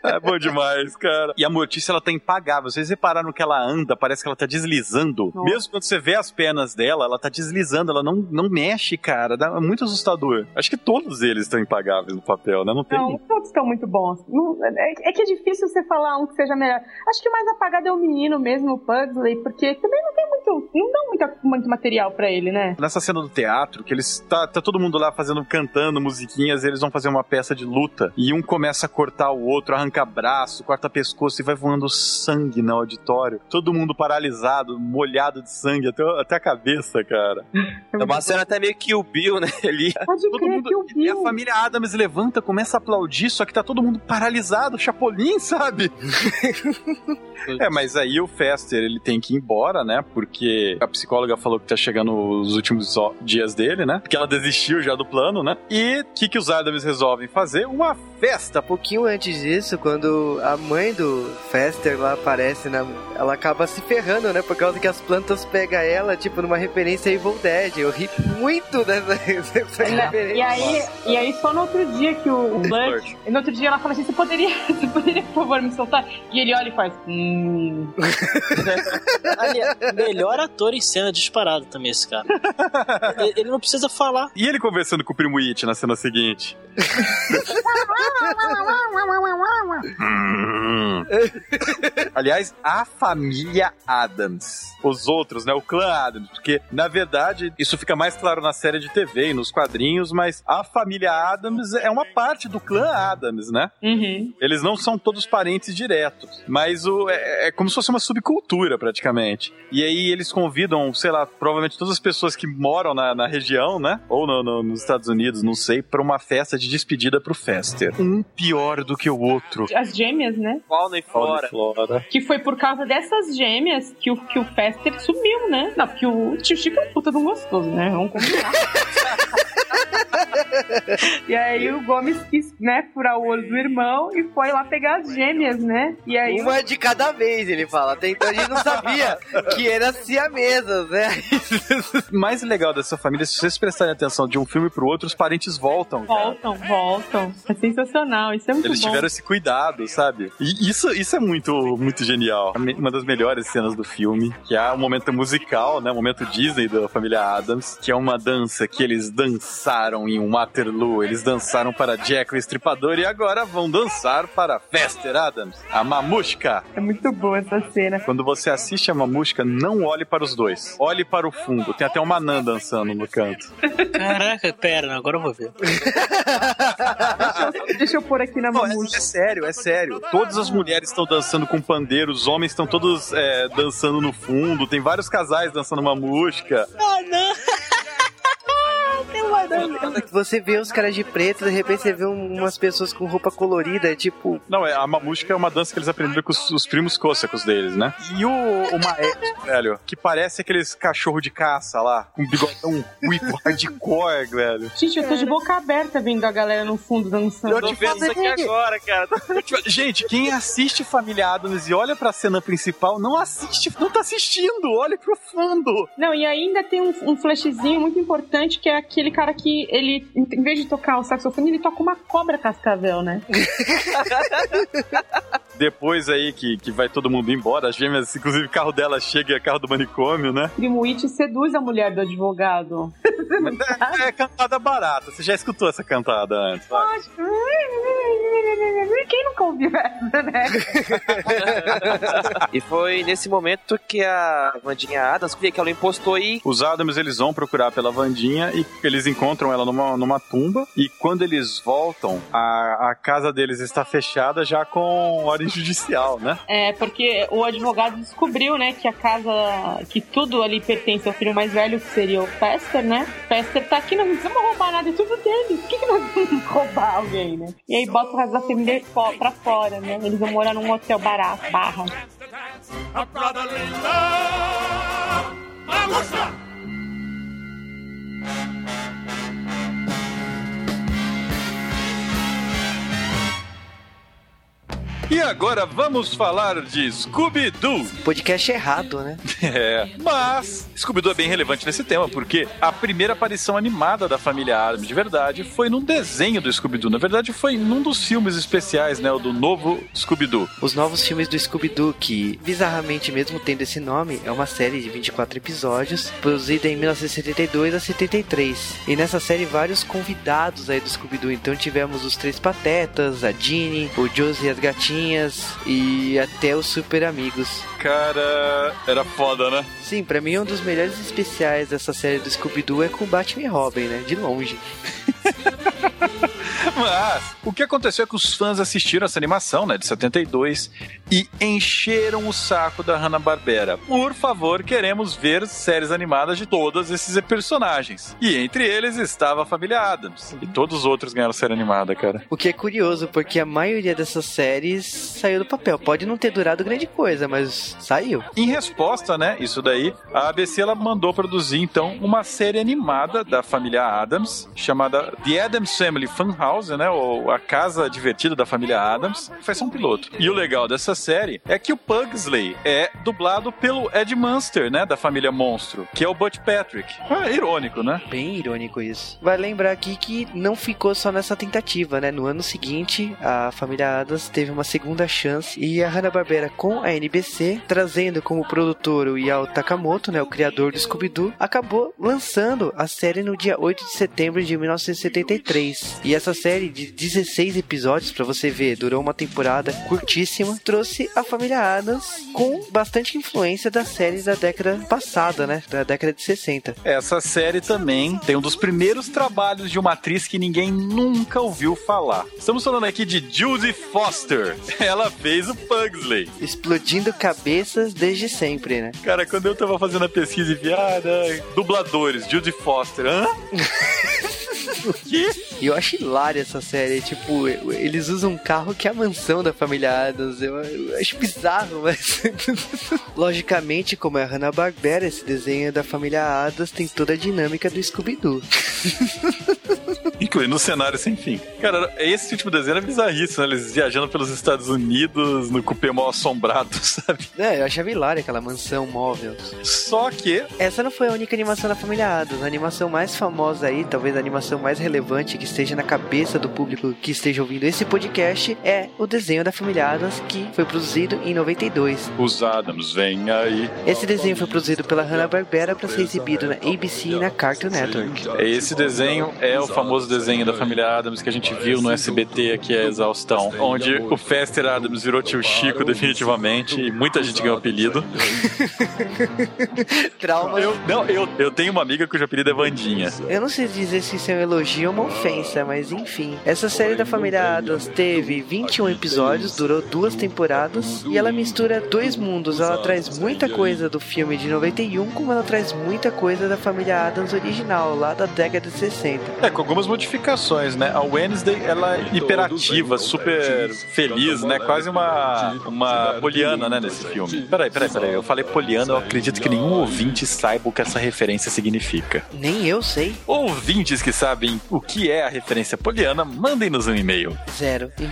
É bom demais, cara. E a Mortícia, ela tá impagável. Vocês repararam que ela anda, parece que ela tá deslizando. Nossa. Mesmo quando você vê as pernas dela, ela tá deslizando, ela não, não mexe, cara. Dá- É muito assustador. Acho que todos eles estão impagáveis no papel, né? Não tem. Não, todos estão muito bons. Não- é, é que é difícil você falar um que seja melhor. Acho que o mais apagado é o menino mesmo, o Pugsley, porque também não tem muito. Não dão muita, muito material pra ele, né? Nessa cena do teatro, que eles tá, tá todo mundo lá fazendo, cantando musiquinhas, eles vão fazer uma peça de luta. E um começa a cortar o outro, arranca braço, corta pescoço e vai voando sangue no auditório. Todo mundo paralisado, molhado de sangue até, até a cabeça, cara. É uma cena até meio que o Bill, né? <laughs> Ali. Pode Todo crer mundo, que o e a família Adams levanta, começa a aplaudir, só que tá todo mundo paralisado, chapolim, sabe? <laughs> é, mas aí o Fester, ele tem que ir embora, né? Porque a psicóloga falou que tá chegando os últimos dias dele, né? Porque ela desistiu já do plano, né? E o que, que os Adams resolvem fazer? Uma festa. Um pouquinho antes disso, quando a mãe do Fester lá aparece, na, ela acaba se ferrando, né? Por causa que as plantas pegam ela, tipo, numa referência a Evil Dead. Eu ri muito <laughs> dessa, dessa referência. E aí, e aí, só no outro dia que o, <laughs> o Burt. No outro dia ela fala assim: você poderia, <laughs> você poderia, por favor, me soltar? E ele olha e faz. Hum. Aliás, melhor ator em cena disparado também, esse cara. Ele, ele não precisa falar. E ele conversando com o primo It na cena seguinte. <laughs> Aliás, a família Adams. Os outros, né? O clã Adams. Porque, na verdade, isso fica mais claro na série de TV e nos quadrinhos, mas a família Adams é uma parte do clã Adams, né? Uhum. Eles não são todos parentes diretos, mas o, é, é como se fosse uma subcultura, praticamente. E aí eles convidam, sei lá, provavelmente todas as pessoas que moram na, na região, né? Ou no- no- nos Estados Unidos, não sei, pra uma festa de despedida pro Fester. Um pior do que o outro. As gêmeas, né? Fauna e Flora. Que foi por causa dessas gêmeas que o, que o Fester sumiu, né? Não, porque o tio Chico é um puta de um gostoso, né? Vamos combinar. <laughs> e aí o Gomes quis, né, furar o olho do irmão e foi lá pegar as gêmeas, né? E aí Uma de cada vez, ele fala. Até então a gente não sabia que era siamesas, né? O <laughs> mais legal dessa família, se vocês prestarem atenção de um filme pro outro, os parentes voltam. voltam, voltam. É sensacional, isso é muito Eles bom. tiveram esse cuidado, sabe? E isso, isso é muito, muito genial. Uma das melhores cenas do filme, que é o momento musical, né? O momento Disney da família Adams, que é uma dança que eles dançaram em Waterloo. Eles dançaram para Jack o Estripador e agora vão dançar para Fester Adams, a Mamushka. É muito boa essa cena. Quando você assiste a Mamushka, não olhe para os dois. Olhe para o fundo. Tem até uma Nan dançando no canto. Caraca, pera, agora eu vou ver. <laughs> Deixa eu, pôr aqui na é, mamuxa. é sério, é sério. Todas as mulheres estão dançando com pandeiro, os homens estão todos é, dançando no fundo, tem vários casais dançando uma música. Ah, não! Você vê os caras de preto, de repente você vê um- umas pessoas com roupa colorida, é tipo. Não, é, a mamusca é uma dança que eles aprenderam com os, os primos côssacos deles, né? E o, o maestro, velho, que parece aqueles cachorro de caça lá, com bigodão ruivo, <laughs> hardcore, velho. Gente, eu tô de boca aberta vendo a galera no fundo dançando. Eu tô vendo isso aqui agora, cara. Gente, quem assiste Família Adams e olha pra cena principal, não assiste, não tá assistindo, olha pro fundo. Não, e ainda tem um, um flashzinho muito importante que é aquele cara que ele, em vez de tocar o saxofone, ele toca uma cobra cascavel, né? <laughs> Depois aí que, que vai todo mundo embora, as gêmeas, inclusive o carro dela chega e é carro do manicômio, né? Primo It seduz a mulher do advogado. É, <laughs> é cantada barata, você já escutou essa cantada antes? vai? Quem nunca vice-versa, né? <laughs> e foi nesse momento que a Vandinha Adams que ela impostou e. Os Adams eles vão procurar pela Vandinha e eles encontram ela numa, numa tumba. E quando eles voltam, a, a casa deles está fechada já com ordem judicial, né? É, porque o advogado descobriu, né, que a casa, que tudo ali pertence ao filho mais velho, que seria o Fester, né? Fester tá aqui, não precisamos roubar nada, é tudo dele. Por que, que nós vamos <laughs> roubar alguém, né? E aí bota o resto da família pra fora, né? Eles vão morar num hotel barato, barra. A E agora vamos falar de Scooby-Doo. Podcast errado, né? <laughs> É. Mas Scooby-Doo é bem relevante nesse tema, porque a primeira aparição animada da família Adams, de verdade, foi num desenho do Scooby-Doo. Na verdade, foi num dos filmes especiais, né? O do novo Scooby-Doo. Os novos filmes do Scooby-Doo, que bizarramente, mesmo tendo esse nome, é uma série de 24 episódios, produzida em 1972 a 73. E nessa série, vários convidados aí do Scooby-Doo. Então tivemos os Três Patetas, a Ginny, o Josie e as Gatinhas e até os Super Amigos. Cara, era foda, né? Sim, para mim um dos melhores especiais dessa série do Scooby-Doo é com o Batman e Robin, né? De longe. <laughs> Mas o que aconteceu é que os fãs assistiram essa animação, né, de 72 e encheram o saco da Hanna-Barbera. Por favor, queremos ver séries animadas de todos esses personagens. E entre eles estava a família Adams. E todos os outros ganharam série animada, cara. O que é curioso, porque a maioria dessas séries saiu do papel. Pode não ter durado grande coisa, mas saiu. Em resposta, né, isso daí, a ABC ela mandou produzir então uma série animada da família Adams chamada The Adams Family Funhouse, né, ou a casa divertida da família Adams. Só um piloto. E o legal dessa série é que o Pugsley é dublado pelo Ed Munster, né, da família Monstro, que é o Butch Patrick. É irônico, né? Bem irônico isso. Vai lembrar aqui que não ficou só nessa tentativa, né? No ano seguinte, a família Adams teve uma segunda chance e a Hanna-Barbera com a NBC, trazendo como produtor o Yao Takamoto, né, o criador do Scooby-Doo, acabou lançando a série no dia 8 de setembro de 1973. E essa série de 16 episódios, para você ver, durou uma temporada curtíssima, trouxe a família Adams com bastante influência das séries da década passada, né, da década de 60. Essa série também tem um dos primeiros trabalhos de uma atriz que ninguém nunca ouviu falar. Estamos falando aqui de Judy Foster. <laughs> Ela fez o Pugsley. Explodindo cabeças desde sempre, né? Cara, quando eu tava fazendo a pesquisa e vi, ah, né, dubladores, Judy Foster, hã? <laughs> E eu acho hilária essa série. Tipo, eles usam um carro que é a mansão da família Adams. Eu, eu acho bizarro, mas. <laughs> Logicamente, como é Hanna-Barbera, esse desenho da família Adams tem toda a dinâmica do Scooby-Doo. <laughs> Incluindo o cenário sem fim. Cara, esse tipo de desenho é bizarríssimo, né? Eles viajando pelos Estados Unidos no cupê mal assombrado, <laughs> sabe? É, eu achava hilária aquela mansão móvel. Só que. Essa não foi a única animação da família Adams. A animação mais famosa aí, talvez a animação mais relevante que esteja na cabeça do público que esteja ouvindo esse podcast, é o desenho da família Adams, que foi produzido em 92. Os Adams, vem aí. Esse desenho foi produzido pela Hanna-Barbera para ser exibido na ABC e na Cartoon Network. Esse desenho é o famoso desenho da família Adams que a gente viu no SBT aqui, a exaustão, onde o Fester Adams virou tio Chico definitivamente e muita gente ganhou apelido. <laughs> Trauma. Eu, não, eu, eu tenho uma amiga cujo apelido é Vandinha. Eu não sei dizer se isso é um elogio ou uma ofensa, mas enfim. Essa série da família Adams teve 21 episódios, durou duas temporadas e ela mistura dois mundos. Ela traz muita coisa do filme de 91, como ela traz muita coisa da família Adams original, lá da década de 60. É, com algumas modificações, né? A Wednesday, ela é hiperativa, super feliz, né? Quase uma, uma poliana, né, nesse filme. Peraí, peraí, peraí. Eu falei poliana, eu acredito que nenhum ouvinte saiba o que essa referência significa. Nem eu sei. Ouvintes que sabem o que é a referência poliana, mandem-nos um e-mail. Zero. <laughs>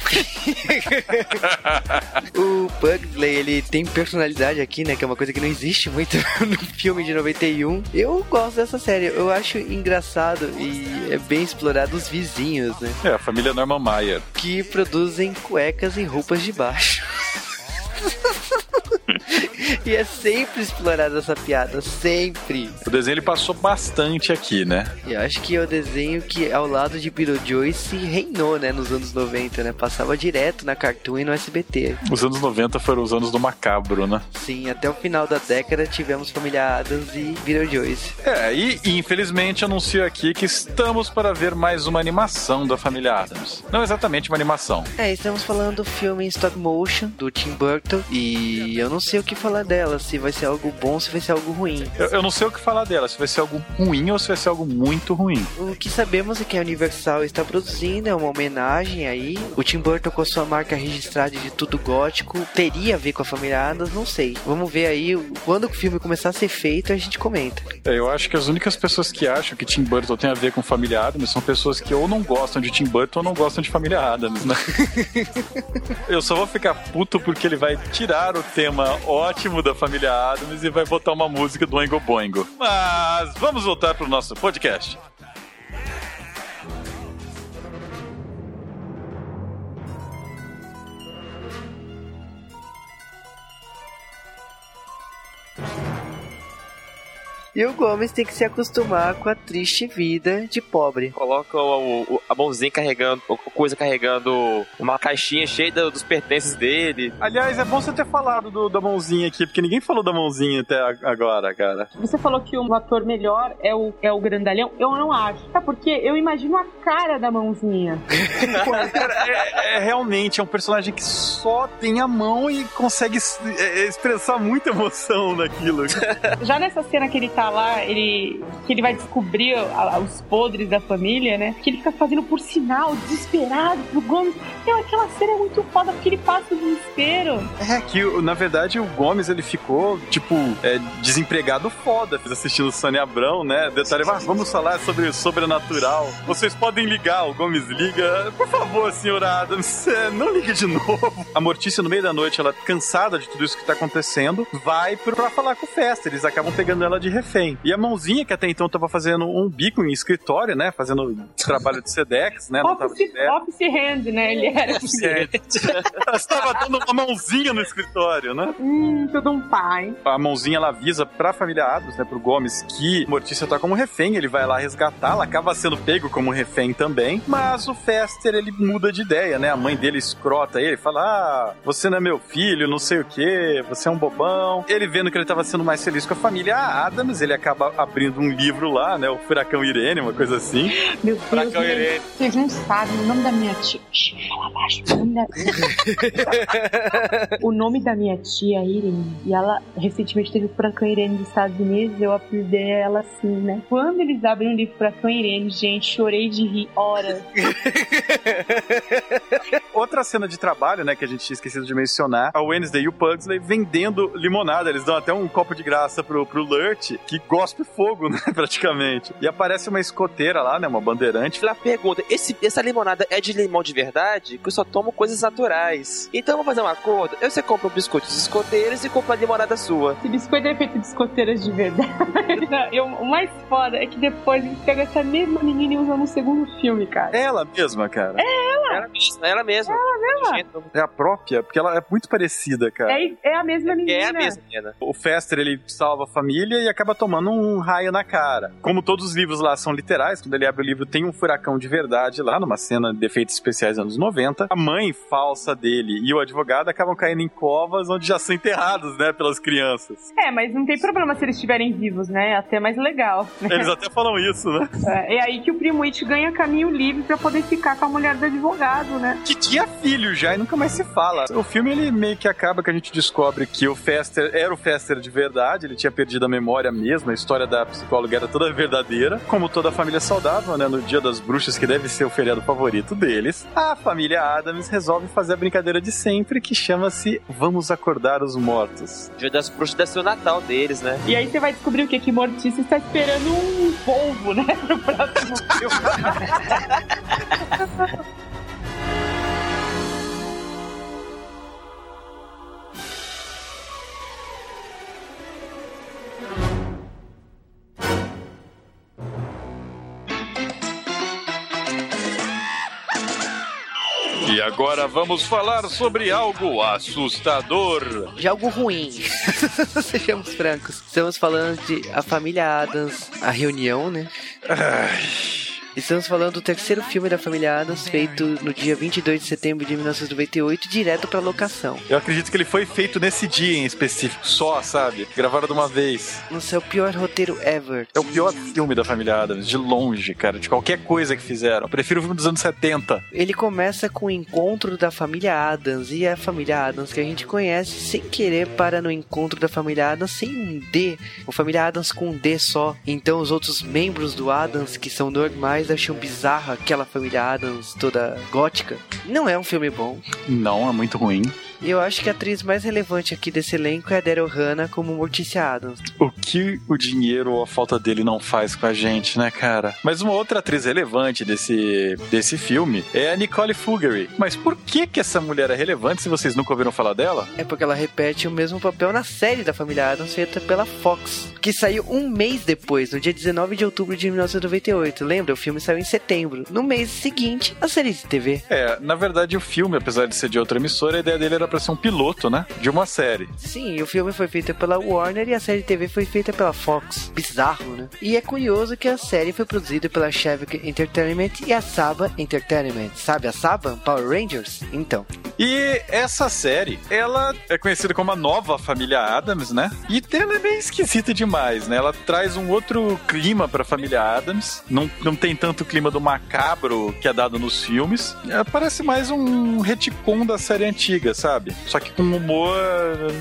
o Pugsley, ele tem personalidade aqui, né? Que é uma coisa que não existe muito <laughs> no filme de 91. Eu gosto dessa série. Eu acho engraçado e é bem explorado os vizinhos, né? É, a família Norman Maier. Que produzem cuecas e roupas de baixo. <laughs> <laughs> e é sempre explorada essa piada, sempre. O desenho ele passou bastante aqui, né? E eu acho que é o desenho que ao lado de Beetlejuice reinou, né, nos anos 90, né? Passava direto na Cartoon e no SBT. Os anos 90 foram os anos do macabro, né? Sim, até o final da década tivemos Família Adams e Beetlejuice. É, e infelizmente anuncio aqui que estamos para ver mais uma animação da família Adams. Não exatamente uma animação. É, estamos falando do filme em stop motion do Tim Burton e eu não sei o que falar dela, se vai ser algo bom, se vai ser algo ruim. Eu, eu não sei o que falar dela, se vai ser algo ruim ou se vai ser algo muito ruim. O que sabemos é que a Universal está produzindo, é uma homenagem aí. O Tim Burton com a sua marca registrada de tudo gótico teria a ver com a família Adams, não sei. Vamos ver aí quando o filme começar a ser feito, a gente comenta. É, eu acho que as únicas pessoas que acham que Tim Burton tem a ver com família Adams são pessoas que ou não gostam de Tim Burton ou não gostam de família Adams, né? <laughs> eu só vou ficar puto porque ele vai tirar o tema ótimo da família Adams e vai botar uma música do Oingo Boingo. Mas vamos voltar pro nosso podcast. E o Gomes tem que se acostumar com a triste vida de pobre. Coloca o, o, a mãozinha carregando, a coisa carregando uma caixinha cheia dos pertences dele. Aliás, é bom você ter falado do, da mãozinha aqui, porque ninguém falou da mãozinha até agora, cara. Você falou que o ator melhor é o, é o grandalhão. Eu não acho. Sabe por quê? Eu imagino a cara da mãozinha. <laughs> cara, é, é, realmente é um personagem que só tem a mão e consegue é, expressar muita emoção naquilo. Já nessa cena que ele tá lá, ele que ele vai descobrir a, os podres da família, né? Que ele fica fazendo por sinal, desesperado pro Gomes. Então, aquela cena é muito foda porque ele passa o desespero. É que, na verdade, o Gomes ele ficou, tipo, é, desempregado foda assistindo Sônia Abrão, né? Detalhe, ah, vamos falar sobre o sobrenatural. Vocês podem ligar, o Gomes liga. Por favor, senhora Adams, é, não ligue de <laughs> novo. A Mortícia, no meio da noite, ela cansada de tudo isso que tá acontecendo, vai pra falar com o Fester. Eles acabam pegando ela de refém refém. E a mãozinha, que até então tava fazendo um bico em escritório, né? Fazendo trabalho de SEDEX, né? Office, office hand, né? Ele era. Office Ela <laughs> estava dando uma mãozinha no escritório, né? Hum, tudo um pai. A mãozinha, ela avisa pra família Adams, né? Pro Gomes, que Mortícia tá como refém. Ele vai lá resgatar, ela acaba sendo pego como refém também. Mas o Fester, ele muda de ideia, né? A mãe dele escrota ele, fala: Ah, você não é meu filho, não sei o que, você é um bobão. Ele vendo que ele tava sendo mais feliz com a família Adams, ele acaba abrindo um livro lá, né? O Furacão Irene, uma coisa assim. Meu Deus, Furacão Irene. Vocês não sabem o nome da minha tia. Fala abaixo. O nome da, <laughs> o nome da minha tia Irene. E ela recentemente teve o Furacão Irene dos Estados Unidos. Eu apelidei ela assim, né? Quando eles abrem o livro Furacão Irene, gente, chorei de rir horas. <laughs> Outra cena de trabalho, né, que a gente tinha esquecido de mencionar, a Wednesday e o Pugsley vendendo limonada. Eles dão até um copo de graça pro, pro Lurt, que gospe fogo, <laughs> né, praticamente. E aparece uma escoteira lá, né, uma bandeirante. Ela pergunta, esse, essa limonada é de limão de verdade? Que eu só tomo coisas naturais. Então vamos fazer um acordo. Eu, você compra um biscoito de escoteiras e compra a limonada sua. Esse biscoito é feito de escoteiras de verdade. <laughs> eu, o mais foda é que depois eles pegam essa mesma menina e usam no segundo filme, cara. Ela mesma, cara. É ela. Ela mesma, ela mesma. Ela mesma. É a própria, porque ela é muito parecida, cara. É, é a mesma menina. É a mesma menina. O Fester, ele salva a família e acaba tomando um raio na cara. Como todos os livros lá são literais, quando ele abre o livro tem um furacão de verdade lá, numa cena de efeitos especiais anos 90. A mãe falsa dele e o advogado acabam caindo em covas onde já são enterrados, né, pelas crianças. É, mas não tem problema se eles estiverem vivos, né? É até mais legal. Né? Eles até falam isso, né? É, é aí que o primo It ganha caminho livre para poder ficar com a mulher do advogado, né? Que tinha filho já e nunca mais se fala. O filme, ele meio que acaba que a gente descobre que o Fester era o Fester de verdade, ele tinha perdido a memória mesmo, a história da psicóloga era toda verdadeira. Como toda família saudável, né, no dia das bruxas, que deve ser o feriado favorito deles, a família Adams resolve fazer a brincadeira de sempre, que chama-se Vamos Acordar os Mortos. Dia das bruxas deve ser o Natal deles, né? E aí você vai descobrir o que? Que Mortícia está esperando um polvo, né? <laughs> Pro próximo filme. <laughs> E agora vamos falar sobre algo assustador. De algo ruim. <laughs> Sejamos francos. Estamos falando de A Família Adams, a reunião, né? Ai. Estamos falando do terceiro filme da família Adams, feito no dia 22 de setembro de 1998, direto pra locação. Eu acredito que ele foi feito nesse dia em específico, só, sabe? Gravaram de uma vez. Nossa, é o pior roteiro ever. É o pior filme da família Adams, de longe, cara, de qualquer coisa que fizeram. Eu prefiro o filme dos anos 70. Ele começa com o encontro da família Adams, e a família Adams que a gente conhece, sem querer, para no encontro da família Adams sem um D. O família Adams com um D só. Então os outros membros do Adams, que são normais, acham bizarra aquela família Adams toda gótica. Não é um filme bom. Não, é muito ruim. E eu acho que a atriz mais relevante aqui desse elenco é a Daryl Hannah como Morticia Adams. O que o dinheiro ou a falta dele não faz com a gente, né, cara? Mas uma outra atriz relevante desse, desse filme é a Nicole Fuggery. Mas por que que essa mulher é relevante se vocês nunca ouviram falar dela? É porque ela repete o mesmo papel na série da família Adams feita pela Fox, que saiu um mês depois, no dia 19 de outubro de 1998. Lembra? O filme saiu em setembro. No mês seguinte, a série de TV. É, na verdade o filme, apesar de ser de outra emissora, a ideia dele era pra ser um piloto, né? De uma série. Sim, o filme foi feito pela Warner e a série de TV foi feita pela Fox. Bizarro, né? E é curioso que a série foi produzida pela Chevy Entertainment e a Saba Entertainment. Sabe a Saba? Power Rangers? Então. E essa série, ela é conhecida como a nova família Adams, né? E ela é bem esquisita demais, né? Ela traz um outro clima pra família Adams. Não, não tem tanto clima do macabro que é dado nos filmes. É, parece mais um retcon da série antiga, sabe? Só que com humor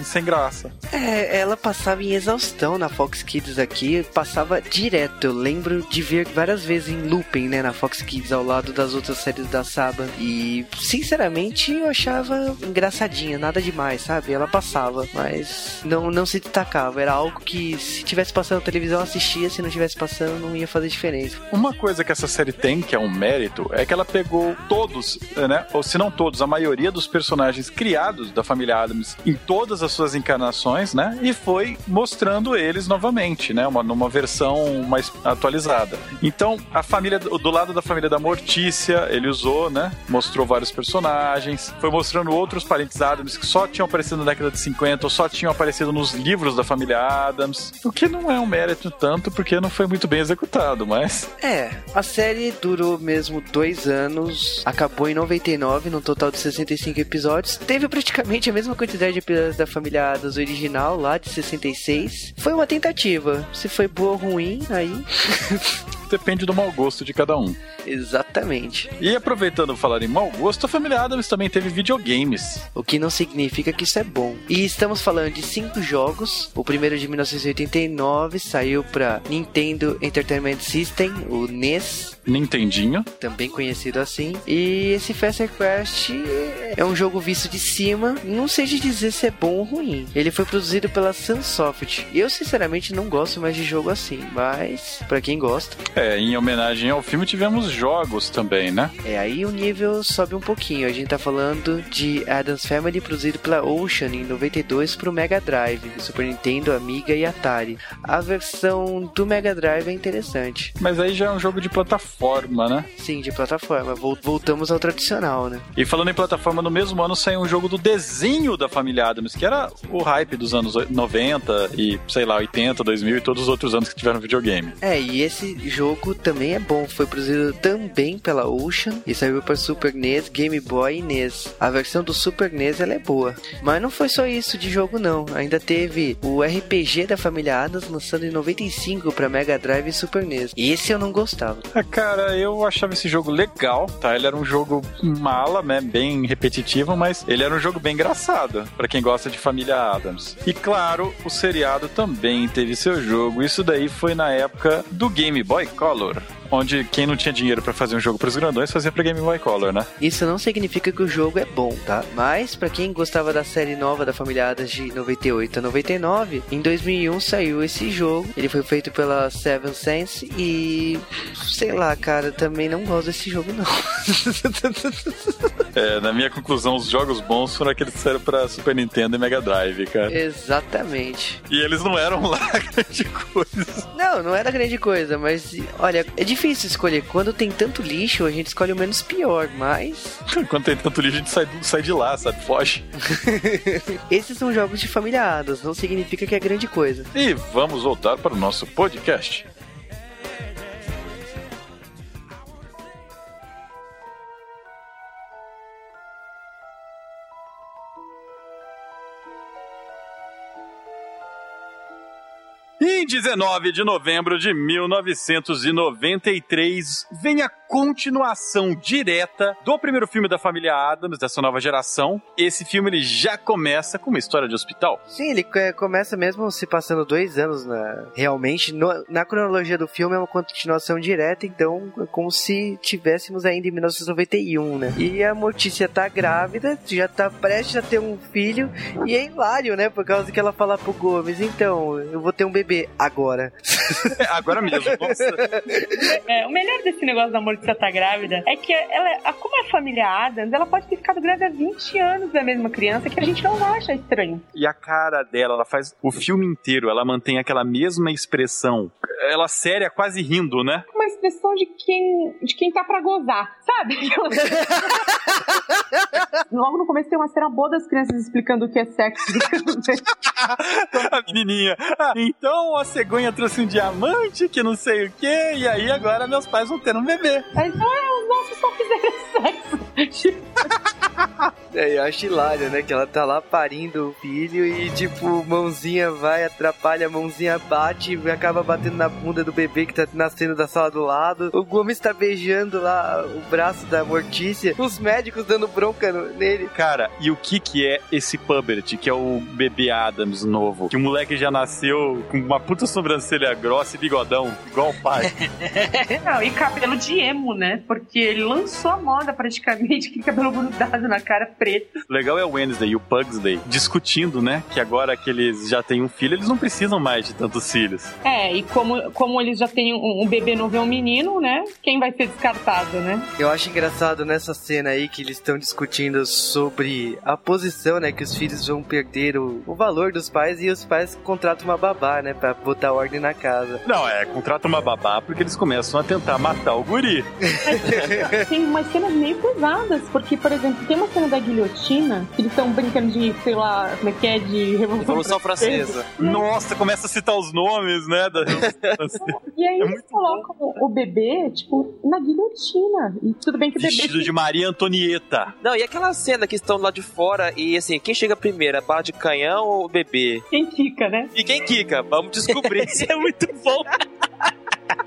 sem graça. É, ela passava em exaustão na Fox Kids aqui, passava direto. Eu lembro de ver várias vezes em looping, né, na Fox Kids ao lado das outras séries da Saba. E, sinceramente, eu achava engraçadinha, nada demais, sabe? Ela passava, mas não, não se destacava. Era algo que, se tivesse passando na televisão, eu assistia, se não tivesse passando, não ia fazer diferença. Uma coisa que essa série tem, que é um mérito, é que ela pegou todos, né? Ou se não todos, a maioria dos personagens criados da família Adams em todas as suas encarnações, né? E foi mostrando eles novamente, né? Uma, numa versão mais atualizada. Então, a família, do lado da família da Mortícia, ele usou, né? Mostrou vários personagens, foi mostrando outros parentes Adams que só tinham aparecido na década de 50 ou só tinham aparecido nos livros da família Adams. O que não é um mérito tanto, porque não foi muito bem executado, mas. É, a série durou mesmo dois anos, acabou em 99, num total de 65 episódios. Teve praticamente a mesma quantidade de episódios da família Adams original, lá de 66. Foi uma tentativa. Se foi boa ou ruim, aí. Depende do mau gosto de cada um. Exatamente. E aproveitando falar em mau gosto, a família Adams também teve videogames. O que não significa que isso é bom. E estamos falando de cinco jogos. O primeiro de 1989 saiu para Nintendo Entertainment System, o NES. Nintendinho. Também conhecido assim. E esse Faster Quest é um jogo visto de cima. Não sei de dizer se é bom ou ruim. Ele foi produzido pela Sunsoft. Eu, sinceramente, não gosto mais de jogo assim. Mas, para quem gosta. É, em homenagem ao filme, tivemos jogos também, né? É, aí o nível sobe um pouquinho. A gente tá falando de Adams Family, produzido pela Ocean em 92 pro Mega Drive, Super Nintendo, Amiga e Atari. A versão do Mega Drive é interessante. Mas aí já é um jogo de plataforma, né? Sim, de plataforma. Voltamos ao tradicional, né? E falando em plataforma, no mesmo ano saiu um jogo do desenho da família Adams, que era o hype dos anos 90 e, sei lá, 80, 2000 e todos os outros anos que tiveram videogame. É, e esse jogo também é bom. Foi produzido também pela Ocean e saiu para Super NES, Game Boy e NES. A versão do Super NES ela é boa. Mas não foi só isso de jogo não. Ainda teve o RPG da família Adams lançando em 95 para Mega Drive e Super NES. E esse eu não gostava. Ah, cara, eu achava esse jogo legal, tá? Ele era um jogo mala, né? Bem repetitivo, mas ele era um jogo bem engraçado para quem gosta de família Adams. E claro, o seriado também teve seu jogo. Isso daí foi na época do Game Boy Color onde quem não tinha dinheiro para fazer um jogo pros grandões fazia pra Game Boy Color, né? Isso não significa que o jogo é bom, tá? Mas para quem gostava da série nova da família Adams de 98 a 99, em 2001 saiu esse jogo. Ele foi feito pela Seven Sense e sei lá, cara, também não gosto desse jogo não. é, na minha conclusão, os jogos bons foram aqueles que saíram pra Super Nintendo e Mega Drive, cara. Exatamente. E eles não eram lá <laughs> grande coisa. Não, não era grande coisa, mas olha, é difícil escolher. Quando tem tanto lixo, a gente escolhe o menos pior, mas. <laughs> Quando tem tanto lixo, a gente sai, sai de lá, sabe? Foge. <laughs> Esses são jogos de família Adams, não significa que é grande coisa. E vamos voltar para o nosso podcast. Em 19 de novembro de 1993, vem a continuação direta do primeiro filme da família Adams, dessa nova geração. Esse filme ele já começa com uma história de hospital. Sim, ele é, começa mesmo se passando dois anos na, realmente. No, na cronologia do filme é uma continuação direta, então é como se tivéssemos ainda em 1991, né? E a Mortícia tá grávida, já tá prestes a ter um filho, e é hilário, né? Por causa que ela fala pro Gomes, então, eu vou ter um bebê agora. <laughs> agora mesmo, nossa. É, o melhor desse negócio da Mortícia tá grávida é que ela, como é família Adams, ela pode ter ficado grávida há 20 anos da mesma criança que a gente não acha estranho. E a cara dela, ela faz o filme inteiro, ela mantém aquela mesma expressão. Ela séria, quase rindo, né? Expressão de quem, de quem tá pra gozar, sabe? <laughs> Logo no começo tem uma cena boa das crianças explicando o que é sexo. <laughs> a menininha. Ah, então a cegonha trouxe um diamante que não sei o que, e aí agora meus pais vão ter um bebê. Então é, os nossos só fizeram sexo. <laughs> <laughs> É, eu acho hilário, né? Que ela tá lá parindo o filho e, tipo, mãozinha vai, atrapalha, mãozinha bate e acaba batendo na bunda do bebê que tá nascendo da sala do lado. O Gomes tá beijando lá o braço da Mortícia. Os médicos dando bronca nele. Cara, e o que que é esse Pubert, que é o bebê Adams novo? Que o moleque já nasceu com uma puta sobrancelha grossa e bigodão, igual o pai. <laughs> Não, e cabelo de emo, né? Porque ele lançou a moda praticamente, que cabelo grudado na cara preto. O legal é o Wednesday e o Pugsley discutindo, né? Que agora que eles já têm um filho, eles não precisam mais de tantos filhos. É, e como, como eles já têm um, um bebê novo e um menino, né? Quem vai ser descartado, né? Eu acho engraçado nessa cena aí que eles estão discutindo sobre a posição, né? Que os filhos vão perder o, o valor dos pais e os pais contratam uma babá, né? Pra botar ordem na casa. Não, é, contratam uma babá porque eles começam a tentar matar o guri. <laughs> tem umas cenas meio pesadas, porque, por exemplo, tem uma cena da guilhotina que eles estão brincando de, sei lá, como é que é, de Revolução, Revolução Francesa. Francesa. Nossa, começa a citar os nomes, né? Da <laughs> e aí é eles colocam bom. o bebê, tipo, na guilhotina. E tudo bem que o bebê. Vestido de Maria Antonieta. Não, e aquela cena que estão lá de fora e assim, quem chega primeiro? A bala de canhão ou o bebê? Quem quica, né? E quem quica? Vamos descobrir. <laughs> Isso é muito bom.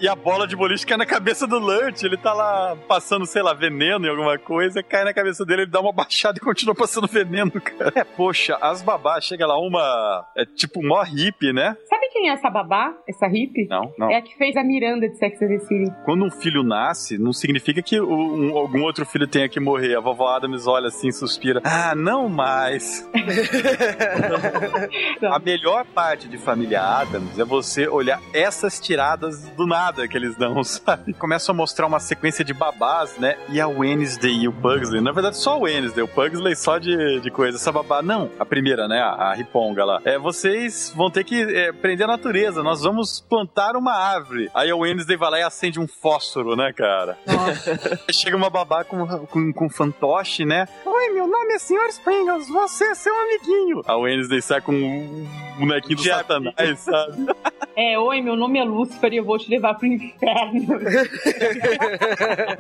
e a bola de boliche cai na cabeça do Lurch. Ele tá lá passando, sei lá, veneno em alguma coisa, cai na cabeça dele, ele dá uma baixada e continua passando veneno, cara. É, poxa, as babás, chega lá uma. É tipo mó hippie, né? Sabe quem é essa babá? Essa hippie? Não, não. É a que fez a Miranda de Sex and the City. Quando um filho nasce, não significa que um, algum outro filho tenha que morrer. A vovó Adams olha assim, suspira. Ah, não mais. <laughs> a melhor parte de Família Adams é você olhar essas tiradas do nada que eles dão, <laughs> sabe? Começam a mostrar uma sequência de babás, né? E a Wednesday e o Pugsley. Na verdade, só o Wednesday. O Pugsley só de, de coisa. Essa babá, não. A primeira, né? A, a Riponga lá. É, vocês vão ter que é, prender a natureza. Nós vamos plantar uma árvore. Aí a Wednesday vai lá e acende um fósforo, né, cara? <laughs> Chega uma babá com, com, com fantoche, né? Oi, meu nome é Sr. Springles. Você é seu amiguinho. A Wednesday sai com um bonequinho do Diabo. satanás, sabe? <laughs> É, oi, meu nome é Lúcifer e eu vou te levar pro inferno.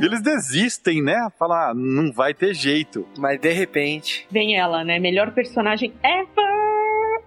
E eles desistem, né? Falar, ah, não vai ter jeito. Mas de repente. Vem ela, né? Melhor personagem ever!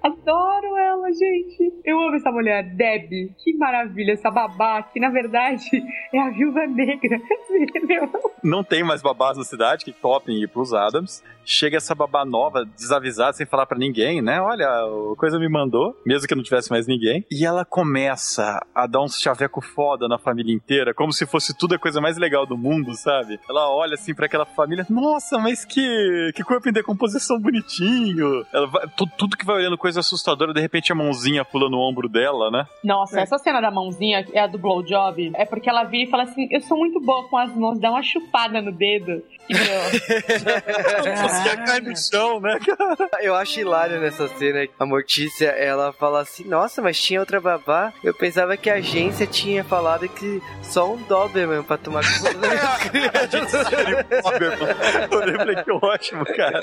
Adoro ela, gente. Eu amo essa mulher, Debbie. Que maravilha, essa babá, que na verdade é a viúva negra. <laughs> Meu. Não tem mais babás na cidade que topem ir pros Adams. Chega essa babá nova, desavisada, sem falar pra ninguém, né? Olha, a coisa me mandou, mesmo que não tivesse mais ninguém. E ela começa a dar uns chaveco foda na família inteira, como se fosse tudo a coisa mais legal do mundo, sabe? Ela olha assim pra aquela família, nossa, mas que, que corpo em decomposição bonitinho. Ela vai, tudo, tudo que vai olhando coisa assustadora, de repente a mãozinha pula no ombro dela, né? Nossa, essa cena da mãozinha é a do blowjob. É porque ela vira e fala assim: Eu sou muito boa com as mãos, dá uma chupada no dedo. E, meu, <laughs> <laughs> Mortícia cai no chão, né, cara? Eu acho hilário nessa cena. A Mortícia, ela fala assim: Nossa, mas tinha outra babá. Eu pensava que a agência tinha falado que só um Doberman pra tomar <laughs> conta das crianças. Eu lembrei que ótimo, cara.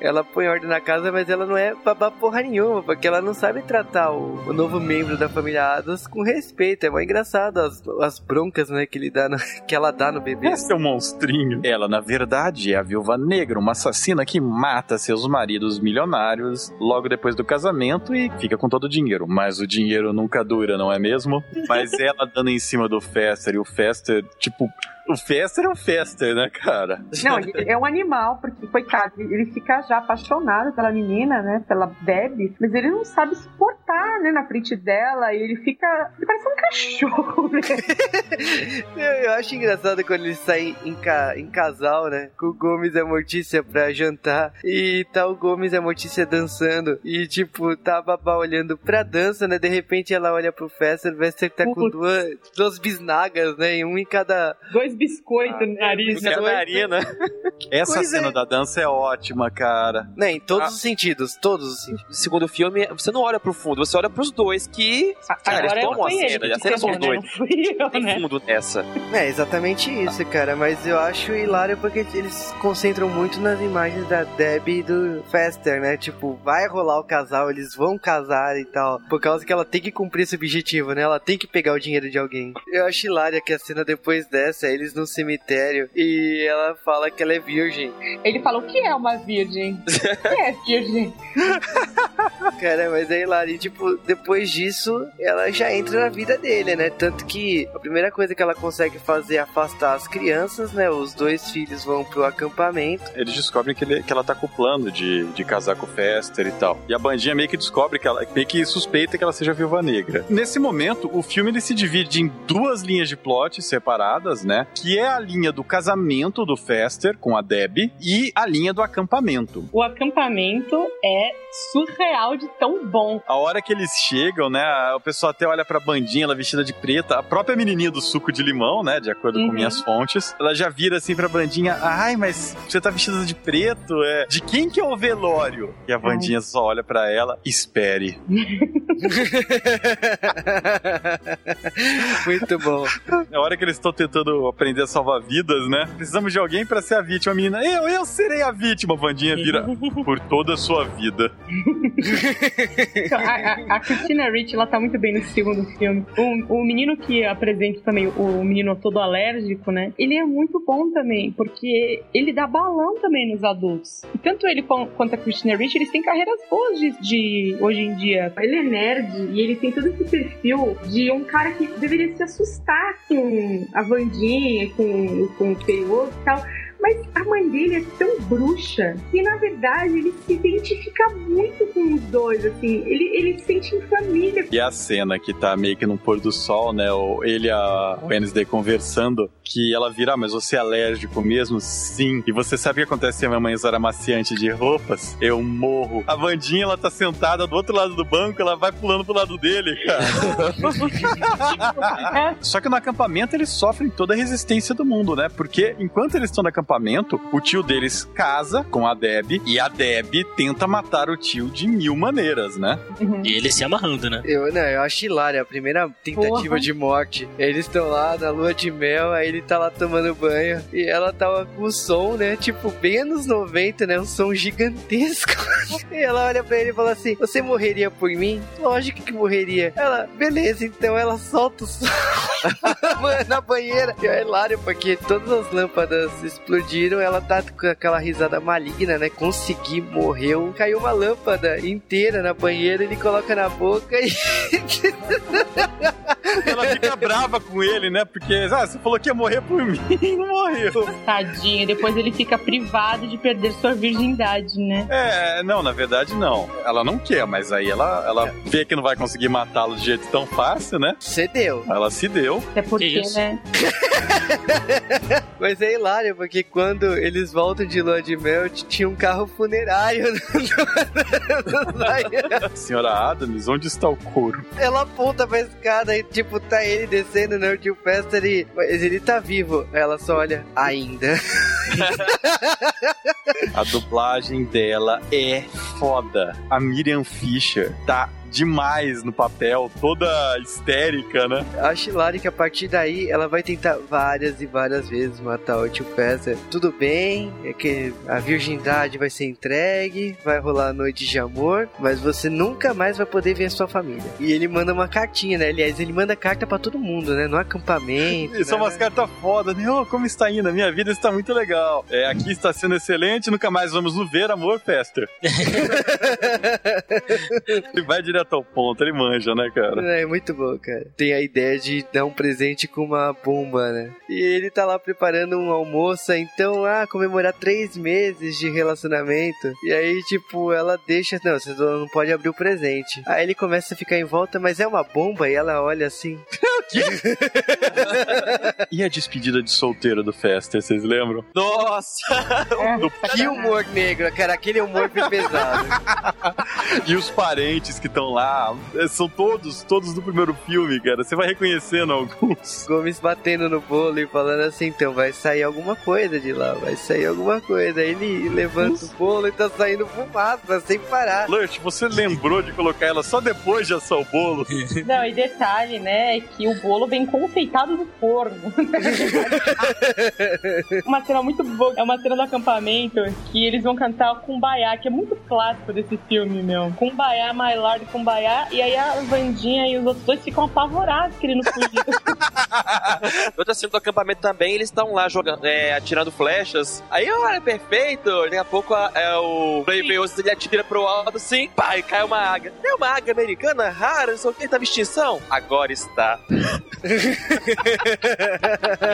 Ela põe ordem na casa, mas ela não é babá porra nenhuma, porque ela não sabe tratar o, o novo membro da família Adams com respeito. É mais engraçado as, as broncas, né, que, ele dá no- que ela dá no bebê. Esse é um monstrinho. Ela, na verdade, é a viúva negra, uma assassina que mata seus maridos milionários logo depois do casamento e fica com todo o dinheiro. Mas o dinheiro nunca dura, não é mesmo? Mas ela dando em cima do Fester e o Fester, tipo. O Fester é o Fester, né, cara? Não, ele é um animal, porque, coitado, ele fica já apaixonado pela menina, né? Pela Debbie, mas ele não sabe se portar, né? Na frente dela, e ele fica. Ele parece um cachorro, né? <laughs> Eu, eu acho engraçado quando eles saem em, ca- em casal, né? Com o Gomes e a Mortícia pra jantar. E tá o Gomes e a Mortícia dançando. E, tipo, tá a babá olhando pra dança, né? De repente ela olha pro Fester, o Fester tá com duas, duas bisnagas, né? E um em cada. Dois biscoitos no nariz. biscoito. né? Catarina. Essa Pois cena é. da dança é ótima, cara. Né? Em todos Ah. os sentidos, todos os sentidos. Segundo filme, você não olha pro fundo, você olha pros dois que. Cara, Agora eles tomam a cena, a cena são os dois. Eu, Tem né? fundo nessa. É exatamente isso, cara. Mas eu acho hilário porque eles concentram muito nas imagens da Debbie e do Fester, né? Tipo, vai rolar o casal, eles vão casar e tal. Por causa que ela tem que cumprir esse objetivo, né? Ela tem que pegar o dinheiro de alguém. Eu acho hilária que a cena depois dessa, eles no cemitério e ela fala que ela é virgem. Ele falou o que é uma virgem. O que é virgem? <laughs> Cara, mas é hilário. E, tipo, depois disso, ela já entra na vida dele, né? Tanto que a primeira coisa que ela consegue fazer é afastar as crianças, né? Os dois filhos vão pro acampamento. Eles descobrem que, ele- que ela tá com o plano de, de casar com o Fester e tal. E a bandinha meio que descobre que ela meio que suspeita que ela seja viúva negra. Nesse momento, o filme ele se divide em duas linhas de plot separadas, né? Que é a linha do casamento do Fester com a Debbie e a linha do acampamento. O acampamento é surreal de tão bom. A hora que eles chegam, né? O pessoal até olha pra bandinha, ela vestida de preta. A própria menininha do suco de limão, né? De acordo Uhum. com minhas fontes. Ela já vira assim pra bandinha. Ai, mas você tá vestida de preto? É. De quem que é o velório? E a bandinha só olha pra ela. Espere. <laughs> Muito bom. Na hora que eles estão tentando aprender a salvar vidas, né? Precisamos de alguém pra ser a vítima. A menina, eu, eu serei a vítima. A bandinha vira por toda a sua vida. <laughs> A, a- Christina Ricci, ela tá muito bem no segundo filme. O, o menino que apresenta também, o menino todo alérgico, né? Ele é muito bom também, porque ele dá balão também nos adultos. E tanto ele quanto a Christina Ricci, eles têm carreiras boas de, de hoje em dia. Ele é nerd e ele tem todo esse perfil de um cara que deveria se assustar com a Vandinha, com, com o Feioso e tal. Mas a mãe dele é tão bruxa que, na verdade, ele se identifica muito com os dois, assim. Ele, ele se sente em família. E a cena que tá meio que no pôr do sol, né? Ele e a Wednesday conversando, que ela vira, ah, mas você é alérgico mesmo? Sim. E você sabe o que acontece se a minha mãe usar amaciante de roupas? Eu morro. A Vandinha, ela tá sentada do outro lado do banco, ela vai pulando pro lado dele, cara. <laughs> Só que no acampamento eles sofrem toda a resistência do mundo, né? Porque enquanto eles estão no acampamento, o tio deles casa com a Deb e a Deb tenta matar o tio de mil maneiras, né? E ele se amarrando, né? Eu, não, eu acho hilário. A primeira tentativa Porra. de morte. Eles estão lá na lua de mel, aí ele tá lá tomando banho. E ela tava com o som, né? Tipo, bem anos 90, né? Um som gigantesco. <laughs> e ela olha pra ele e fala assim: Você morreria por mim? Lógico que morreria. Ela, beleza, então ela solta o som <laughs> na banheira. E é hilário, porque todas as lâmpadas explodiram. Ela tá com aquela risada maligna, né? Consegui, morreu. Caiu uma lâmpada inteira na banheira, ele coloca na boca e <laughs> Ela fica brava com ele, né? Porque, ah, você falou que ia morrer por mim, <laughs> não morreu. Tadinho. E depois ele fica privado de perder sua virgindade, né? É, não, na verdade não. Ela não quer, mas aí ela, ela vê que não vai conseguir matá-lo de jeito tão fácil, né? cedeu. Ela se deu. Até porque, né? <laughs> Mas é hilário, porque quando eles voltam de lua de mel, tinha um carro funerário. <laughs> Senhora Adams, onde está o couro? Ela aponta pra escada e, tipo, tá ele descendo, né? O tio Fester e... Mas ele tá vivo. Ela só olha, ainda. <laughs> A dublagem dela é foda. A Miriam Fisher tá demais no papel, toda histérica, né? Acho hilário que a partir daí ela vai tentar várias e várias vezes matar o tio Pester. Tudo bem, é que a virgindade vai ser entregue, vai rolar a noite de amor, mas você nunca mais vai poder ver a sua família. E ele manda uma cartinha, né? Aliás, ele manda carta para todo mundo, né? No acampamento. São né? umas cartas foda, né? Oh, como está indo? A minha vida está muito legal. É, aqui está sendo excelente, nunca mais vamos nos ver, amor, Pester. <laughs> ele vai direto ao ponto, ele manja, né, cara? É muito bom, cara. Tem a ideia de dar um presente com uma bomba, né? E ele tá lá preparando um almoço, então, ah, comemorar três meses de relacionamento. E aí, tipo, ela deixa, não, você não pode abrir o presente. Aí ele começa a ficar em volta, mas é uma bomba, e ela olha assim. <laughs> <laughs> E a despedida de solteiro do Fester, vocês lembram? Nossa! <laughs> Que humor negro, cara, aquele humor pesado. E os parentes que estão lá, eh, são todos, todos do primeiro filme, cara. Você vai reconhecendo alguns. <laughs> Gomes batendo no bolo e falando assim, então vai sair alguma coisa de lá, vai sair alguma coisa. Aí ele levanta o bolo e tá saindo fumaça sem parar. Lurch, você lembrou de colocar ela só depois de assar o bolo? <laughs> Não, e detalhe, né, é que o bolo vem confeitado no forno. <laughs> uma cena muito boa, é uma cena do acampamento que eles vão cantar o Kumbaya, que é muito clássico desse filme, meu. Kumbaya, My Lord Kumbaya, e aí a Vandinha e os outros dois ficam apavorados querendo fugir. <laughs> Outra cena do acampamento também, eles estão lá jogando, é, atirando flechas. Aí, olha, perfeito. Daqui a pouco a- é o Brave ele atira pro alto assim, pá, e cai uma águia. É uma águia americana rara, não sei o que, tava em extinção. Agora está. <laughs>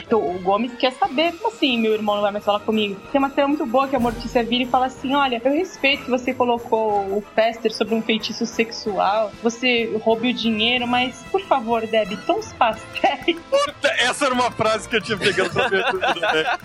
Então, o Gomes quer saber, como assim meu irmão não vai mais falar comigo? Tem uma cena muito boa que a Mortícia vira e fala assim: Olha, eu respeito que você colocou o Fester sobre um feitiço sexual, você roube o dinheiro, mas por favor, Debbie, tons pastéis. <laughs> Essa era uma frase que eu tinha pegado pra ver tudo, né?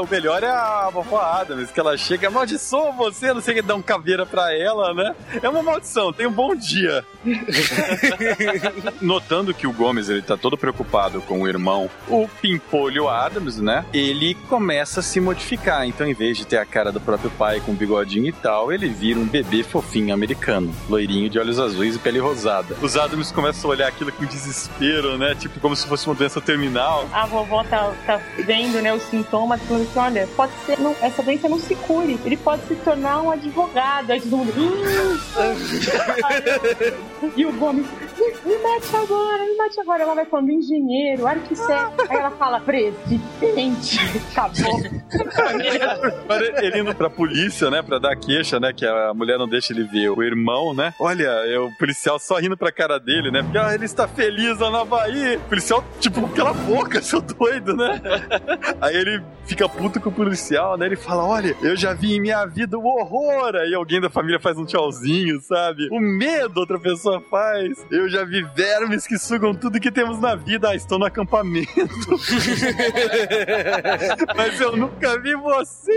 O melhor é a vovó Adams, que ela chega, amaldiçoa você, não sei o que, dá um caveira pra ela, né? É uma maldição, tem um bom dia. <laughs> Notando que o Gomes, ele tá todo preocupado com o irmão, o Pimpolho Adams, né? Ele começa a se modificar, então em vez de ter a cara do próprio pai com bigodinho e tal, ele vira um bebê fofinho americano, loirinho de olhos azuis e pele rosada. Os Adams começam a olhar aquilo com desespero, né? Tipo, como se fosse uma doença terminal. A vovó tá, tá vendo, né, os sintomas, falando assim, olha, pode ser, não, essa doença não se cure, ele pode se tornar um advogado. Aí todo mundo... e o Gomes, me, me mete agora, me mete agora. Ela vai falando engenheiro, arquiteto. Aí ela fala, presidente, acabou. Ele indo pra polícia, né, pra dar queixa, né, que a mulher não deixa ele ver o irmão, né? Olha, o policial só rindo pra cara dele, né? Porque ah, ele está feliz lá na Bahia. O policial, tipo, cala a boca, <laughs> seu doido, né? Aí ele fica puto com o policial, né? Ele fala: Olha, eu já vi em minha vida o horror. Aí alguém da família faz um tchauzinho, sabe? O medo outra pessoa faz. Eu já vi vermes que sugam tudo que temos na vida. Ah, estou no acampamento. <laughs> Mas eu nunca vi você.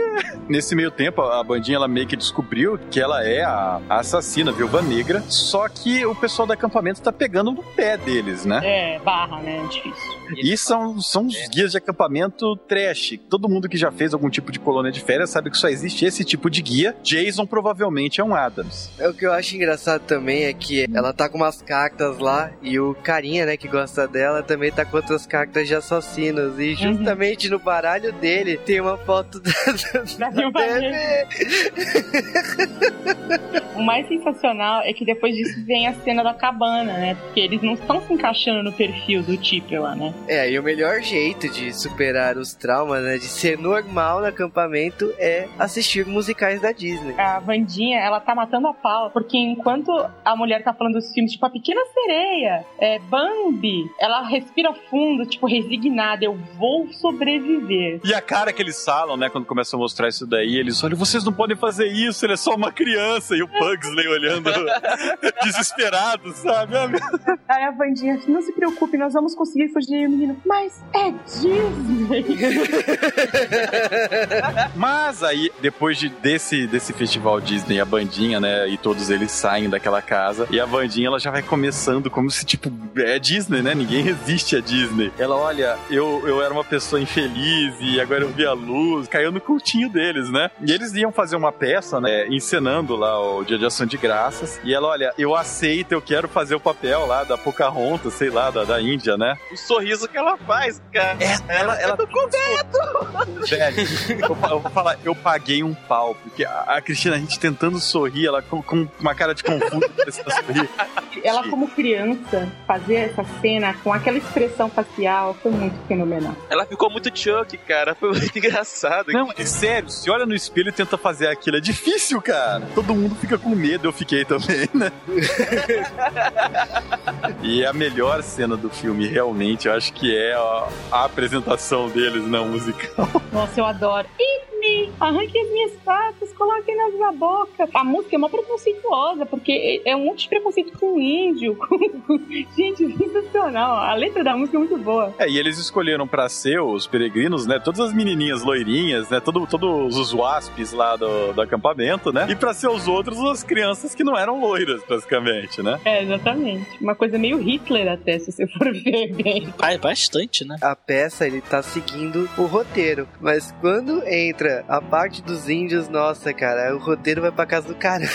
Nesse meio tempo, a bandinha ela meio que descobriu que ela é a, a assassina, viúva negra. Só que o pessoal do acampamento tá pegando no pé deles, né? É, barra, né? Difícil. E são, são os guias de acampamento trash. Todo mundo que já fez algum tipo de colônia de férias sabe que só existe esse tipo de guia. Jason provavelmente é um Adams. É, o que eu acho engraçado também é que ela tá com umas cartas lá e o carinha, né, que gosta dela também tá com outras cartas de assassinos. E justamente no baralho dele tem uma foto da, Da viúva Debbie. O mais sensacional é que depois disso vem a cena da cabana, né? Porque eles não estão se encaixando no perfil do Tipper lá, né? É, e o melhor jeito de superar os traumas, né, de ser normal no acampamento é assistir musicais da Disney. A Vandinha, ela tá matando a pau, porque enquanto a mulher tá falando dos filmes, tipo, a Pequena Sereia, é, Bambi, ela respira fundo, tipo, resignada, eu vou sobreviver. E a cara que eles falam, né, quando começam a mostrar isso daí, eles olham, vocês não podem fazer isso, ele é só uma criança. E o Pugsley olhando <laughs> desesperado, sabe? Aí a Vandinha, não se preocupe, nós vamos conseguir fugir. E o menino, mas é Disney. <laughs> Mas aí, depois de, desse, desse festival Disney, a bandinha, né, e todos eles saem daquela casa, e a bandinha, ela já vai começar pensando como se, tipo, é Disney, né? Ninguém resiste a Disney. Ela, olha, eu, eu era uma pessoa infeliz e agora eu vi a luz. Caiu no cultinho deles, né? E eles iam fazer uma peça, né? Encenando lá o Dia de Ação de Graças. E ela, olha, eu aceito, eu quero fazer o papel lá da Pocahontas, sei lá, da, da Índia, né? O sorriso que ela faz, cara. É, ela, ela... Eu tô com medo! Velho, eu, eu vou falar, eu paguei um pau, porque a, a Cristina, a gente tentando sorrir, ela com, com uma cara de confuso, <laughs> sorrir. Ela, como criança, fazer essa cena com aquela expressão facial foi muito fenomenal. Ela ficou muito Chuck, cara. Foi muito <laughs> engraçado. Não, é sério, se olha no espelho e tenta fazer aquilo, é difícil, cara. Todo mundo fica com medo, eu fiquei também, né? <laughs> e a melhor cena do filme, realmente, eu acho que é a, apresentação deles na musical. Nossa, eu adoro. Me! Arranque as minhas patas, coloque nas na boca. A música é uma preconceituosa, porque é um monte de preconceito com índio. <laughs> Com... Gente, sensacional. A letra da música é muito boa. É, e eles escolheram pra ser os peregrinos, né? Todas as menininhas loirinhas, né? Todo, todos os waspes lá do, do acampamento, né? E pra ser os outros, as crianças que não eram loiras, basicamente, né? É, exatamente. Uma coisa meio Hitler até, se você for <laughs> ver bem. Ah, é bastante, né? A peça, ele tá seguindo o roteiro, mas quando entra a parte dos índios, nossa, cara, o roteiro vai pra casa do caramba.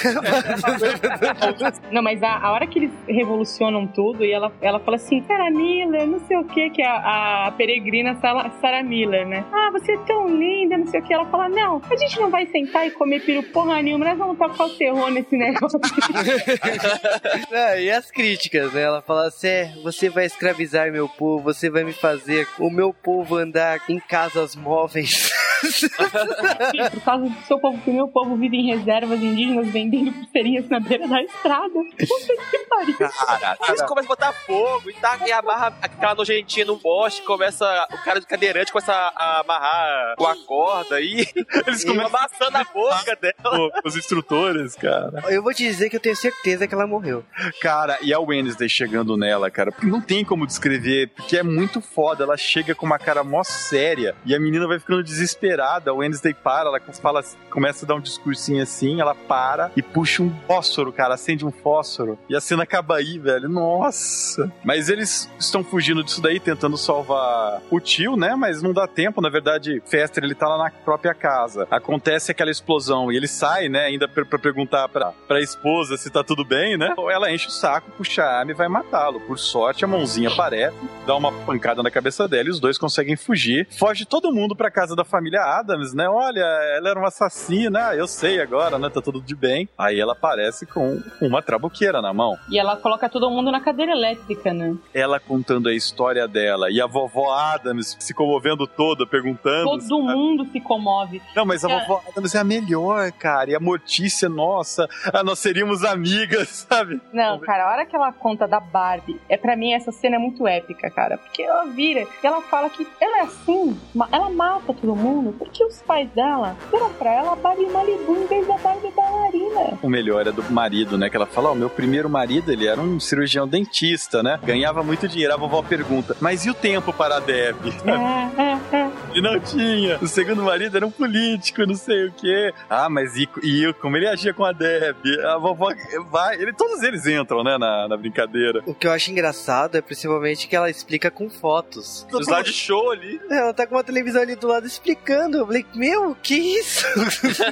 <laughs> não, mas a, a, hora que eles revolucionam tudo e ela, ela fala assim, Sarah Miller, não sei o que, que é a, a peregrina Sarah, Sarah Miller, né? Ah, você é tão linda, não sei o que. Ela fala, não, a gente não vai sentar e comer peru porra nenhuma, nós vamos tocar o terror nesse negócio. <laughs> não, e as críticas, né? Ela fala assim, você vai escravizar meu povo, você vai me fazer o meu povo andar em casas móveis. <laughs> Sim, <laughs> por causa do seu povo, que o meu povo vive em reservas indígenas vendendo pulseirinhas na beira da estrada. Puta que pariu. Cara, eles começam a botar fogo e, tá, e amarra aquela nojentinha no poste, começa. O cara de cadeirante começa a amarrar com a corda e <laughs> eles começam amassando a <laughs> boca dela. Os instrutores, cara. Eu vou te dizer que eu tenho certeza que ela morreu. Cara, e a Wednesday chegando nela, cara, porque não tem como descrever, porque é muito foda. Ela chega com uma cara mó séria e a menina vai ficando desesperada. A Wednesday para, ela fala, começa a dar um discursinho assim, ela para e puxa um fósforo, cara, acende um fósforo. E a cena acaba aí, velho. Nossa! Mas eles estão fugindo disso daí, tentando salvar o tio, né? Mas não dá tempo, na verdade, Fester, ele tá lá na própria casa. Acontece aquela explosão e ele sai, né, ainda pra perguntar pra, pra esposa se tá tudo bem, né? Ela enche o saco, puxa a arma e vai matá-lo. Por sorte, a mãozinha aparece, dá uma pancada na cabeça dela e os dois conseguem fugir. Foge todo mundo pra casa da família Adams, né? Olha, ela era uma assassina, eu sei agora, né? Tá tudo de bem. Aí ela aparece com uma trabuqueira na mão. E ela coloca todo mundo na cadeira elétrica, né? Ela contando a história dela e a vovó Adams se comovendo toda, perguntando. Todo sabe? mundo se comove. Não, mas a vovó Adams é a melhor, cara. E a Mortícia, nossa, ah, nós seríamos amigas, <laughs> sabe? Não, cara, a hora que ela conta da Barbie, é para mim essa cena é muito épica, cara. Porque ela vira e ela fala que ela é assim, ela mata todo mundo porque os pais dela deram pra ela a Barbie Malibu em vez da Barbie bailarina. O melhor é do marido, né? Que ela fala: Ó, oh, meu primeiro marido, ele era um cirurgião dentista, né? Ganhava muito dinheiro. A vovó pergunta: Mas e o tempo para a Deb? É, é, é. E não tinha. O segundo marido era um político, não sei o quê. Ah, mas e, e como ele agia com a Deb? A vovó vai. Ele, todos eles entram, né, na, na brincadeira. O que eu acho engraçado é principalmente que ela explica com fotos. O slide show ali. Ela tá com uma televisão ali do lado explicando. Eu falei, meu, que isso?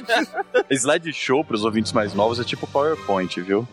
<laughs> Slideshow, para os ouvintes mais novos, é tipo PowerPoint, viu?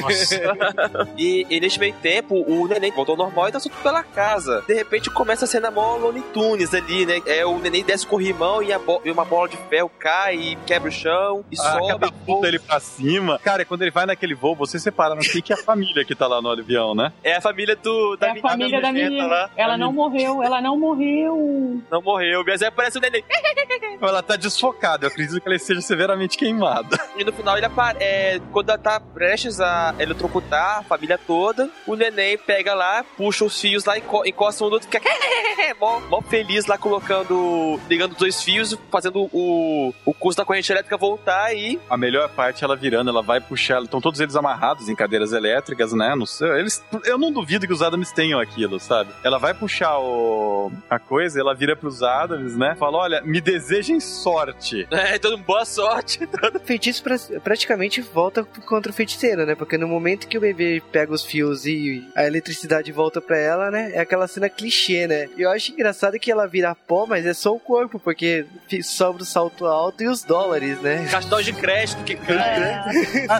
Nossa. <laughs> e, e, nesse meio tempo, o neném voltou ao normal e tá tudo pela casa. De repente começa a cena mó Looney Tunes ali, né? É, o neném desce com o rimão e, e, uma bola de ferro cai e quebra o chão e ah, sobe. Puta ele pra cima. Cara, quando ele vai naquele voo, você separa, não sei que é a família que tá lá no avião, né? É a família do, da é a família da menina. Lá. Ela não morreu, ela não morreu. Não morreu, mas aí aparece o neném. <laughs> Ela tá desfocada, eu acredito que ela esteja severamente queimada. E no final ele aparece. É, quando ela tá prestes a eletrocutar a família toda, o neném pega lá, puxa os fios lá, encosta um do outro, fica <laughs> mó, mó feliz lá colocando. ligando os dois fios, fazendo o, o curso da corrente elétrica voltar e. A melhor parte é ela virando, ela vai puxar. Estão todos eles amarrados em cadeiras elétricas, né? Não sei, eles, eu não duvido que os Adams tenham aquilo, sabe? Ela vai puxar o, a coisa, ela vira pros Adams, né? Fala: olha, me desejem sorte. <laughs> É, todo boa sorte. <laughs> O feitiço pra- praticamente volta contra o feiticeiro, né? Porque no momento que o bebê pega os fios e a eletricidade volta pra ela, né? É aquela cena clichê, né? E eu acho engraçado que ela vira pó, mas é só o corpo, porque sobra o salto alto e os dólares, né? Cartão de crédito que É.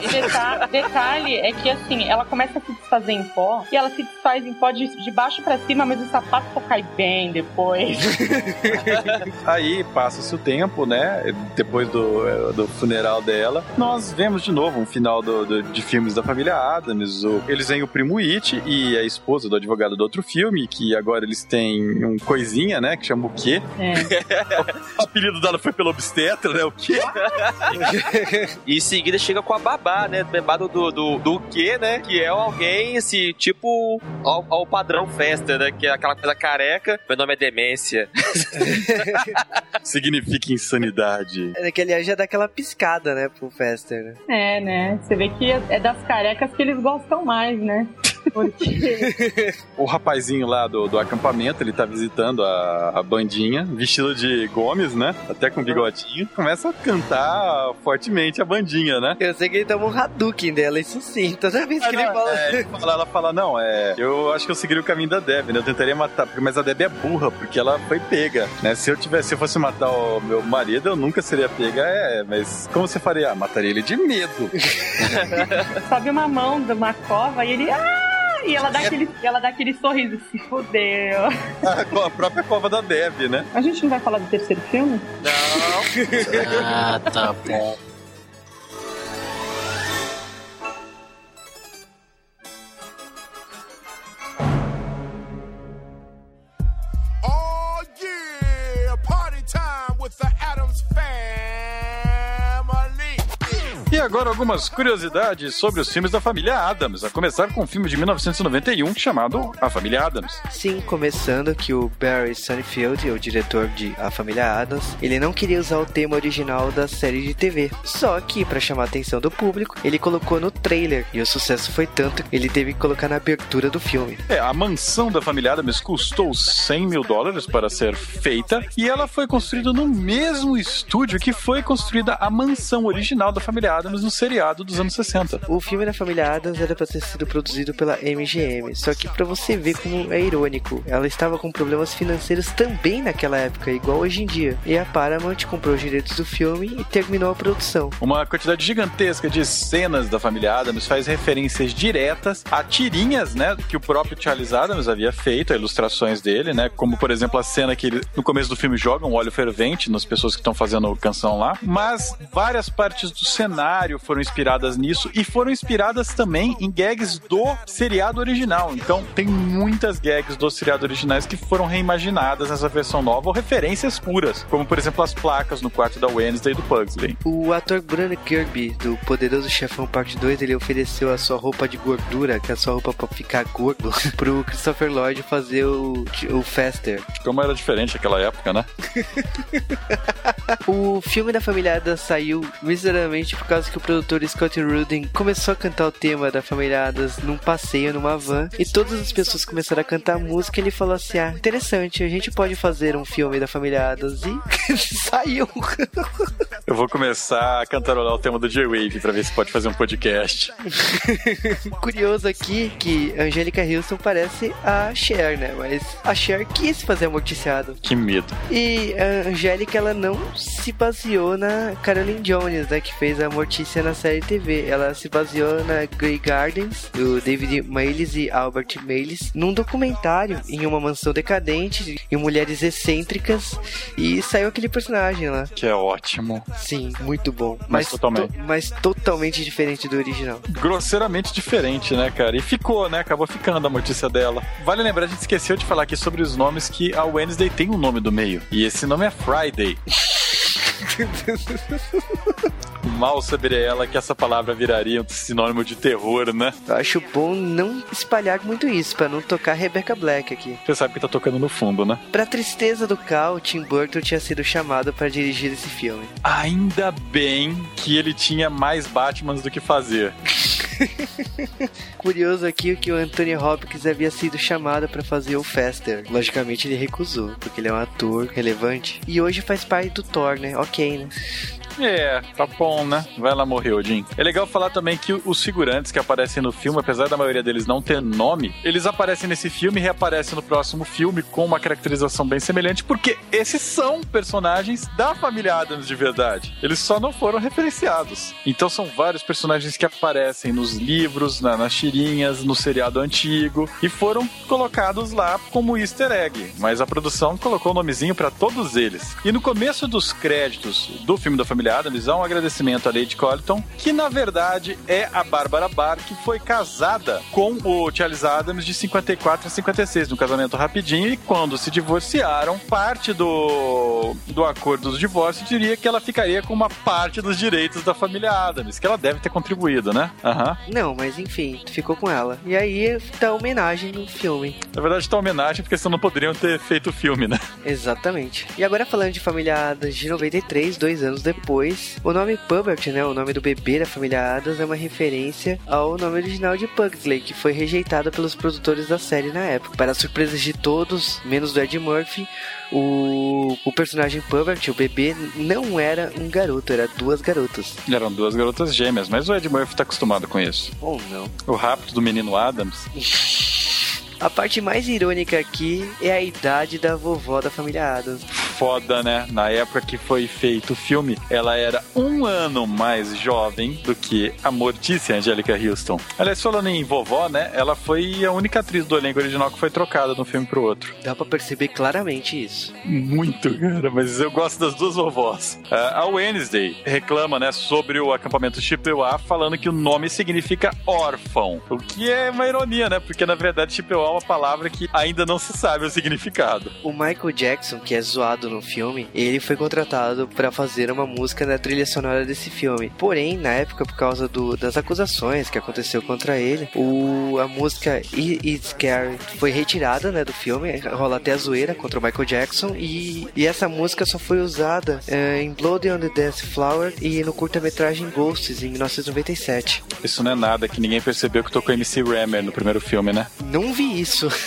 E deta- detalhe é que assim, ela começa a se desfazer em pó e ela se desfaz em pó de, de baixo pra cima, mas o sapato só cai bem depois. <laughs> Aí passa-se o tempo, né? Depois do, do funeral dela, nós vemos de novo um final do, do- de filmes da família Adams. O- eles têm o primo It e a esposa do advogado do outro filme, que agora eles têm um coisinha, né? Que chama o quê? É. <laughs> O apelido dela foi pelo obstetra, né? O quê? E em seguida chega com a babá, né? Lembrado do, do, do quê, né? Que é alguém, esse tipo, ao, ao padrão festa, né? Que é aquela coisa careca. Meu nome é Demência. <laughs> <laughs> Significa insanidade. É que aliás já dá aquela piscada, né, pro Fester, né? É, né? Você vê que é das carecas que eles gostam mais, né? <laughs> Porque. <laughs> O rapazinho lá do, do acampamento, ele tá visitando a, a bandinha, vestido de Gomes, né? Até com bigodinho. Começa a cantar fortemente a bandinha, né? Eu sei que ele toma um Hadouken dela, isso sim. Toda vez que ele fala. É, ele fala- ela fala, não, é. Eu acho que eu seguiria o caminho da Deb, né? Eu tentaria matar, porque- mas a Deb é burra, porque ela foi pega, né? Se eu tivesse, se eu fosse matar o meu marido, eu nunca seria pega, é, mas como você faria? Ah, mataria ele de medo. <laughs> sobe uma mão de uma cova e ele. Ah! E ela dá aquele, ela dá aquele sorriso, se fodeu. a, <laughs> co- a própria cova da Deb, né? A gente não vai falar do terceiro filme? Não. Ah, tá bom. Agora algumas curiosidades sobre os filmes da família Adams, a começar com um filme de 1991 chamado A Família Adams. Sim, começando que o Barry Sunfield, o diretor de A Família Adams, ele não queria usar o tema original da série de TV. Só que, para chamar a atenção do público, ele colocou no trailer. E o sucesso foi tanto que ele teve que colocar na abertura do filme. É, a mansão da família Adams custou 100 mil dólares para ser feita e ela foi construída no mesmo estúdio que foi construída a mansão original da família Adams no seriado dos anos 60. O filme da família Adams era para ter sido produzido pela MGM, só que para você ver como é irônico, ela estava com problemas financeiros também naquela época, igual hoje em dia. E a Paramount comprou os direitos do filme e terminou a produção. Uma quantidade gigantesca de cenas da família Adams faz referências diretas a tirinhas, né, que o próprio Charles Adams havia feito, a ilustrações dele, né, como por exemplo a cena que ele, no começo do filme jogam óleo fervente nas pessoas que estão fazendo canção lá, mas várias partes do cenário foram inspiradas nisso e foram inspiradas também em gags do seriado original. Então tem muitas gags dos seriados originais que foram reimaginadas nessa versão nova ou referências puras, como por exemplo as placas no quarto da Wednesday e do Pugsley. O ator Bruno Kirby, do Poderoso Chefão Parte 2, ele ofereceu a sua roupa de gordura, que é a sua roupa pra ficar gordo, <laughs> pro Christopher Lloyd fazer o, o Fester. Como era diferente naquela época, né? <laughs> O filme da família Adams saiu miseravelmente por causa que o produtor Scott Rudin começou a cantar o tema da família Adams num passeio numa van e todas as pessoas começaram a cantar a música e ele falou assim: Ah, interessante, a gente pode fazer um filme da família Adams e <laughs> saiu. Eu vou começar a cantarolar o tema do J-Wave pra ver se pode fazer um podcast. Curioso aqui que Angélica Houston parece a Cher, né? Mas a Cher quis fazer amorticiado. Que medo. E a Angélica, ela não se baseou na Caroline Jones, né? Que fez a Mortícia na série TV. Ela se baseou na Grey Gardens, do David Mayles e Albert Mayles, num documentário em uma mansão decadente, em mulheres excêntricas, e saiu aquele personagem lá. Que é ótimo. Sim, muito bom. Mas totalmente. to- mas totalmente diferente do original. Grosseiramente diferente, né, cara? E ficou, né? Acabou ficando a notícia dela. Vale lembrar, a gente esqueceu de falar aqui sobre os nomes que a Wednesday tem um nome do meio. E esse nome é Friday. <laughs> Mal saberia ela que essa palavra viraria um sinônimo de terror, né? Eu acho bom não espalhar muito isso, pra não tocar Rebecca Black aqui. Você sabe que tá tocando no fundo, né? Pra tristeza do Cal, Tim Burton tinha sido chamado para dirigir esse filme. Ainda bem que ele tinha mais Batmans do que fazer. <laughs> Curioso aqui que o Anthony Hopkins havia sido chamado para fazer o Faster. Logicamente ele recusou, porque ele é um ator relevante. E hoje faz parte do Thor, né? Ok, né? É, tá bom, né? Vai lá morrer, Odin. É legal falar também que os figurantes que aparecem no filme, apesar da maioria deles não ter nome, eles aparecem nesse filme e reaparecem no próximo filme com uma caracterização bem semelhante, porque esses são personagens da família Adams de verdade. Eles só não foram referenciados. Então são vários personagens que aparecem nos livros, na, nas tirinhas, no seriado antigo e foram colocados lá como easter egg. Mas a produção colocou o nomezinho para todos eles. E no começo dos créditos do filme da família Adams há um agradecimento a Lady Colton, que na verdade é a Bárbara Barr, que foi casada com o Charles Adams de 54 a 56, num casamento rapidinho, e quando se divorciaram, parte do, do acordo do divórcio diria que ela ficaria com uma parte dos direitos da família Adams, que ela deve ter contribuído, né? Aham. Não, mas enfim, ficou com ela. E aí tá homenagem no filme. Na verdade, tá homenagem, porque senão não poderiam ter feito o filme, né? Exatamente. E agora falando de Família Adams de 93, dois anos depois, o nome Pubert, né, o nome do bebê da família Adams, é uma referência ao nome original de Pugsley, que foi rejeitado pelos produtores da série na época. Para surpresa de todos, menos do Ed Murphy, o, o personagem Pubert, o bebê, não era um garoto, era duas garotas. Eram duas garotas gêmeas, mas o Ed Murphy tá acostumado com isso. Ou não. O rapto do menino Adams. A parte mais irônica aqui é a idade da vovó da família Adams. Foda, né? Na época que foi feito o filme, ela era um ano mais jovem do que a mortícia Angélica Houston. Aliás, falando em vovó, né? Ela foi a única atriz do elenco original que foi trocada de um filme pro outro. Dá pra perceber claramente isso. Muito, cara, mas eu gosto das duas vovós. A Wednesday reclama, né, sobre o acampamento Chippewa, falando que o nome significa órfão. O que é uma ironia, né? Porque na verdade Chippewa é uma palavra que ainda não se sabe o significado. O Michael Jackson, que é zoado no filme, ele foi contratado para fazer uma música na trilha sonora desse filme. Porém, na época, por causa do, das acusações que aconteceu contra ele, o, a música It's Scary foi retirada né, do filme, rola até a zoeira contra o Michael Jackson, e, e essa música só foi usada eh, em Blood on the Dance Flower e no curta-metragem Ghosts, em 1997. Isso não é nada que ninguém percebeu que tocou MC Rammer no primeiro filme, né? Não vi isso. <laughs>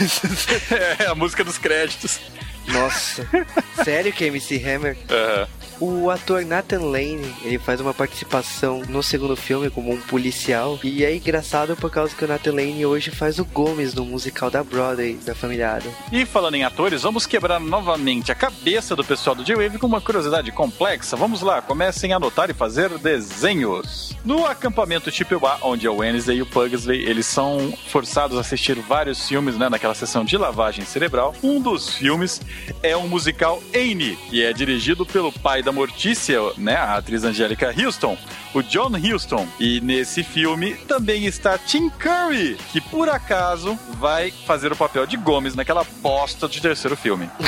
É a música dos créditos. Nossa, <laughs> sério que é MC Hammer? Aham. O ator Nathan Lane, ele faz uma participação no segundo filme como um policial. E é engraçado por causa que o Nathan Lane hoje faz o Gomes no musical da Broadway, da família Adam. E falando em atores, vamos quebrar novamente a cabeça do pessoal do J-Wave com uma curiosidade complexa. Vamos lá, comecem a anotar e fazer desenhos. No acampamento Chippewa, onde a Wednesday e o Pugsley, eles são forçados a assistir vários filmes, né, naquela sessão de lavagem cerebral. Um dos filmes é o musical Annie, que é dirigido pelo pai da Mortícia, né, a atriz Angélica Houston, o John Huston. E nesse filme também está Tim Curry, que por acaso vai fazer o papel de Gomes naquela bosta de terceiro filme. <laughs>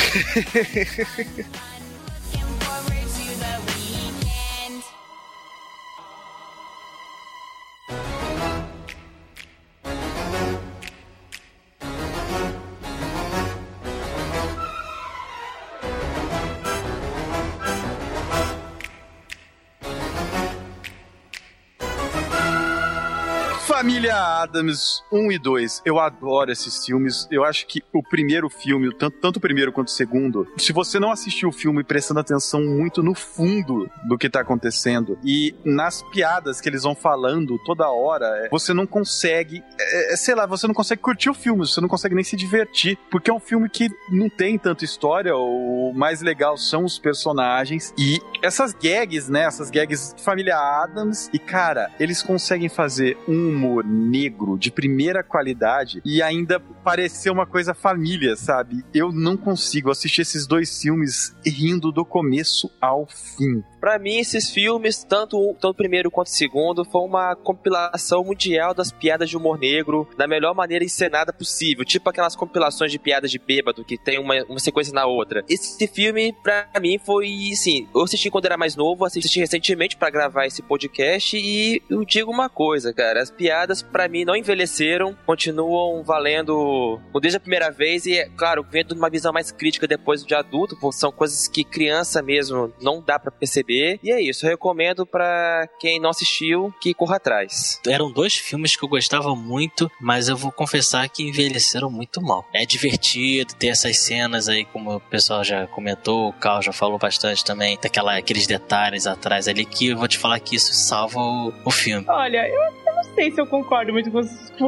Família Adams 1 e 2. Eu adoro esses filmes. Eu acho que o primeiro filme, tanto, tanto o primeiro quanto o segundo, se você não assistiu o filme prestando atenção muito no fundo do que tá acontecendo e nas piadas que eles vão falando toda hora, é, você não consegue, é, é, sei lá, você não consegue curtir o filme, você não consegue nem se divertir, porque é um filme que não tem tanta história, o mais legal são os personagens e essas gags, né, essas gags família Adams, e cara, eles conseguem fazer um humor negro de primeira qualidade e ainda parecer uma coisa família, sabe? Eu não consigo assistir esses dois filmes rindo do começo ao fim. Pra mim, esses filmes, tanto, tanto o primeiro quanto o segundo, foi uma compilação mundial das piadas de humor negro da melhor maneira encenada possível. Tipo aquelas compilações de piadas de bêbado que tem uma, uma sequência na outra. Esse filme, pra mim, foi assim. Eu assisti quando era mais novo, assisti recentemente pra gravar esse podcast e eu digo uma coisa, cara. As piadas, pra mim, não envelheceram, continuam valendo desde a primeira vez e, é claro, vendo uma visão mais crítica depois de adulto, pô, são coisas que criança mesmo não dá pra perceber. E é isso, eu recomendo pra quem não assistiu que corra atrás. Eram dois filmes que eu gostava muito, mas eu vou confessar que envelheceram muito mal. É divertido ter essas cenas aí, como o pessoal já comentou, o Carl já falou bastante também, daquela, aqueles detalhes atrás ali, que eu vou te falar que isso salva o, o filme. Olha, eu, eu não sei se eu concordo muito com,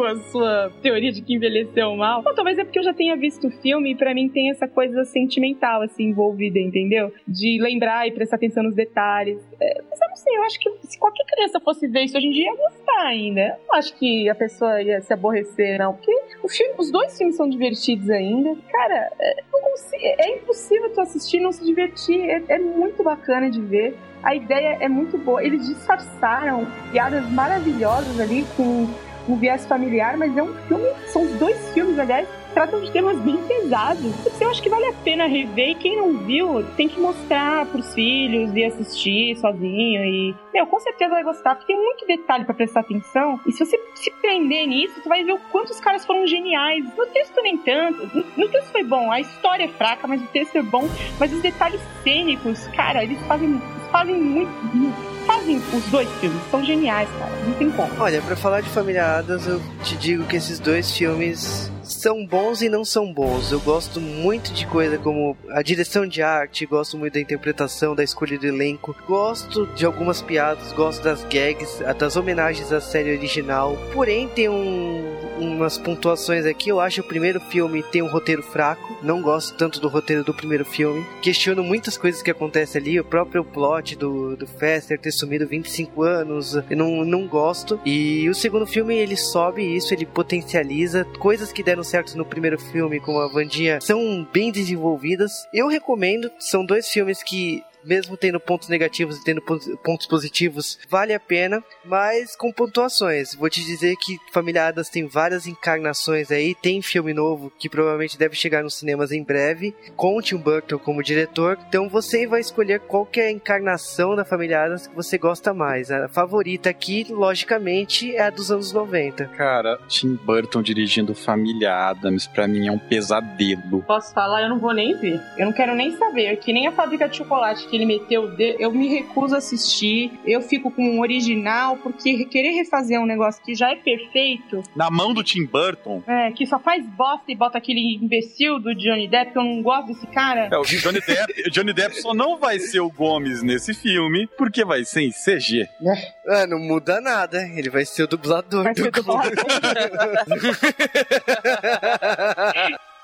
a sua teoria de que envelheceu mal. Ou talvez é porque eu já tenha visto o filme e pra mim tem essa coisa sentimental, assim, envolvida, entendeu? De lembrar e prestar atenção nos detalhes. É, mas eu não sei, eu acho que se qualquer criança fosse ver isso hoje em dia, ia gostar ainda. Eu não acho que a pessoa ia se aborrecer, não. Porque filme- os dois filmes são divertidos ainda. Cara, é, é impossível tu assistir e não se divertir. É, é muito bacana de ver. A ideia é muito boa. Eles disfarçaram piadas maravilhosas ali com um viés familiar, mas é um filme. São os dois filmes, aliás, tratam de temas bem pesados. Eu acho que vale a pena rever. E quem não viu, tem que mostrar pros filhos e assistir sozinho. E, meu, com certeza vai gostar, porque tem muito detalhe pra prestar atenção. E se você se prender nisso, tu vai ver o quanto os caras foram geniais. No texto, nem tanto. No, texto foi bom. A história é fraca, mas o texto é bom. Mas os detalhes cênicos, cara, eles fazem, eles fazem muito. Fazem os dois filmes, são geniais, cara. Não tem como. Olha, pra falar de Família Adams, eu te digo que esses dois filmes são bons e não são bons. Eu gosto muito de coisa como a direção de arte, gosto muito da interpretação, da escolha do elenco, gosto de algumas piadas, gosto das gags, das homenagens à série original. Porém, tem um, umas pontuações aqui. Eu acho o primeiro filme tem um roteiro fraco, não gosto tanto do roteiro do primeiro filme. Questiono muitas coisas que acontecem ali, o próprio plot do, do Fester ter sumido 25 anos, eu não, não gosto. E o segundo filme ele sobe isso, ele potencializa coisas que deram certo no primeiro filme, como a Vandinha, são bem desenvolvidas. Eu recomendo, são dois filmes que mesmo tendo pontos negativos e tendo pon- pontos positivos, vale a pena, mas com pontuações. Vou te dizer que Família Adams tem várias encarnações aí, tem filme novo que provavelmente deve chegar nos cinemas em breve, com o Tim Burton como diretor, então você vai escolher qual que é a encarnação da Família Adams que você gosta mais. A favorita aqui, logicamente, é a dos anos 90. Cara, Tim Burton dirigindo Família Adams, pra mim é um pesadelo. Posso falar, eu não vou nem ver. Eu não quero nem saber. Que nem a fábrica de chocolate que ele meteu o dedo, eu me recuso a assistir. Eu fico com o original, porque querer refazer um negócio que já é perfeito, Na mão do Tim Burton, é, que só faz bosta e bota aquele imbecil do Johnny Depp, que eu não gosto desse cara. é, o Johnny Depp, Johnny Depp só não vai ser o Gomes nesse filme, porque vai ser em CG. Ah, não muda nada, ele vai ser o dublador Vai do ser dublado. <laughs>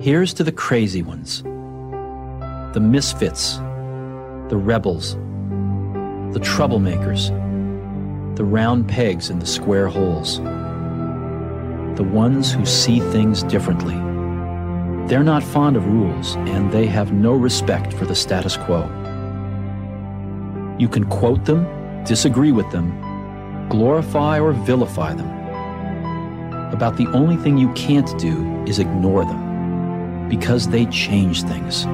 Here's to the crazy ones, the misfits, the rebels, the troublemakers, the round pegs in the square holes, the ones who see things differently. They're not fond of rules, and they have no respect for the status quo. You can quote them, disagree with them, glorify or vilify them. About the only thing you can't do is ignore them because they change things.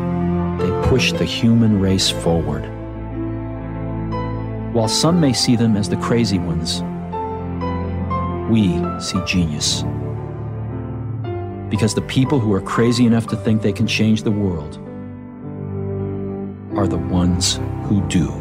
They push the human race forward. While some may see them as the crazy ones, we see genius. Because the people who are crazy enough to think they can change the world are the ones who do.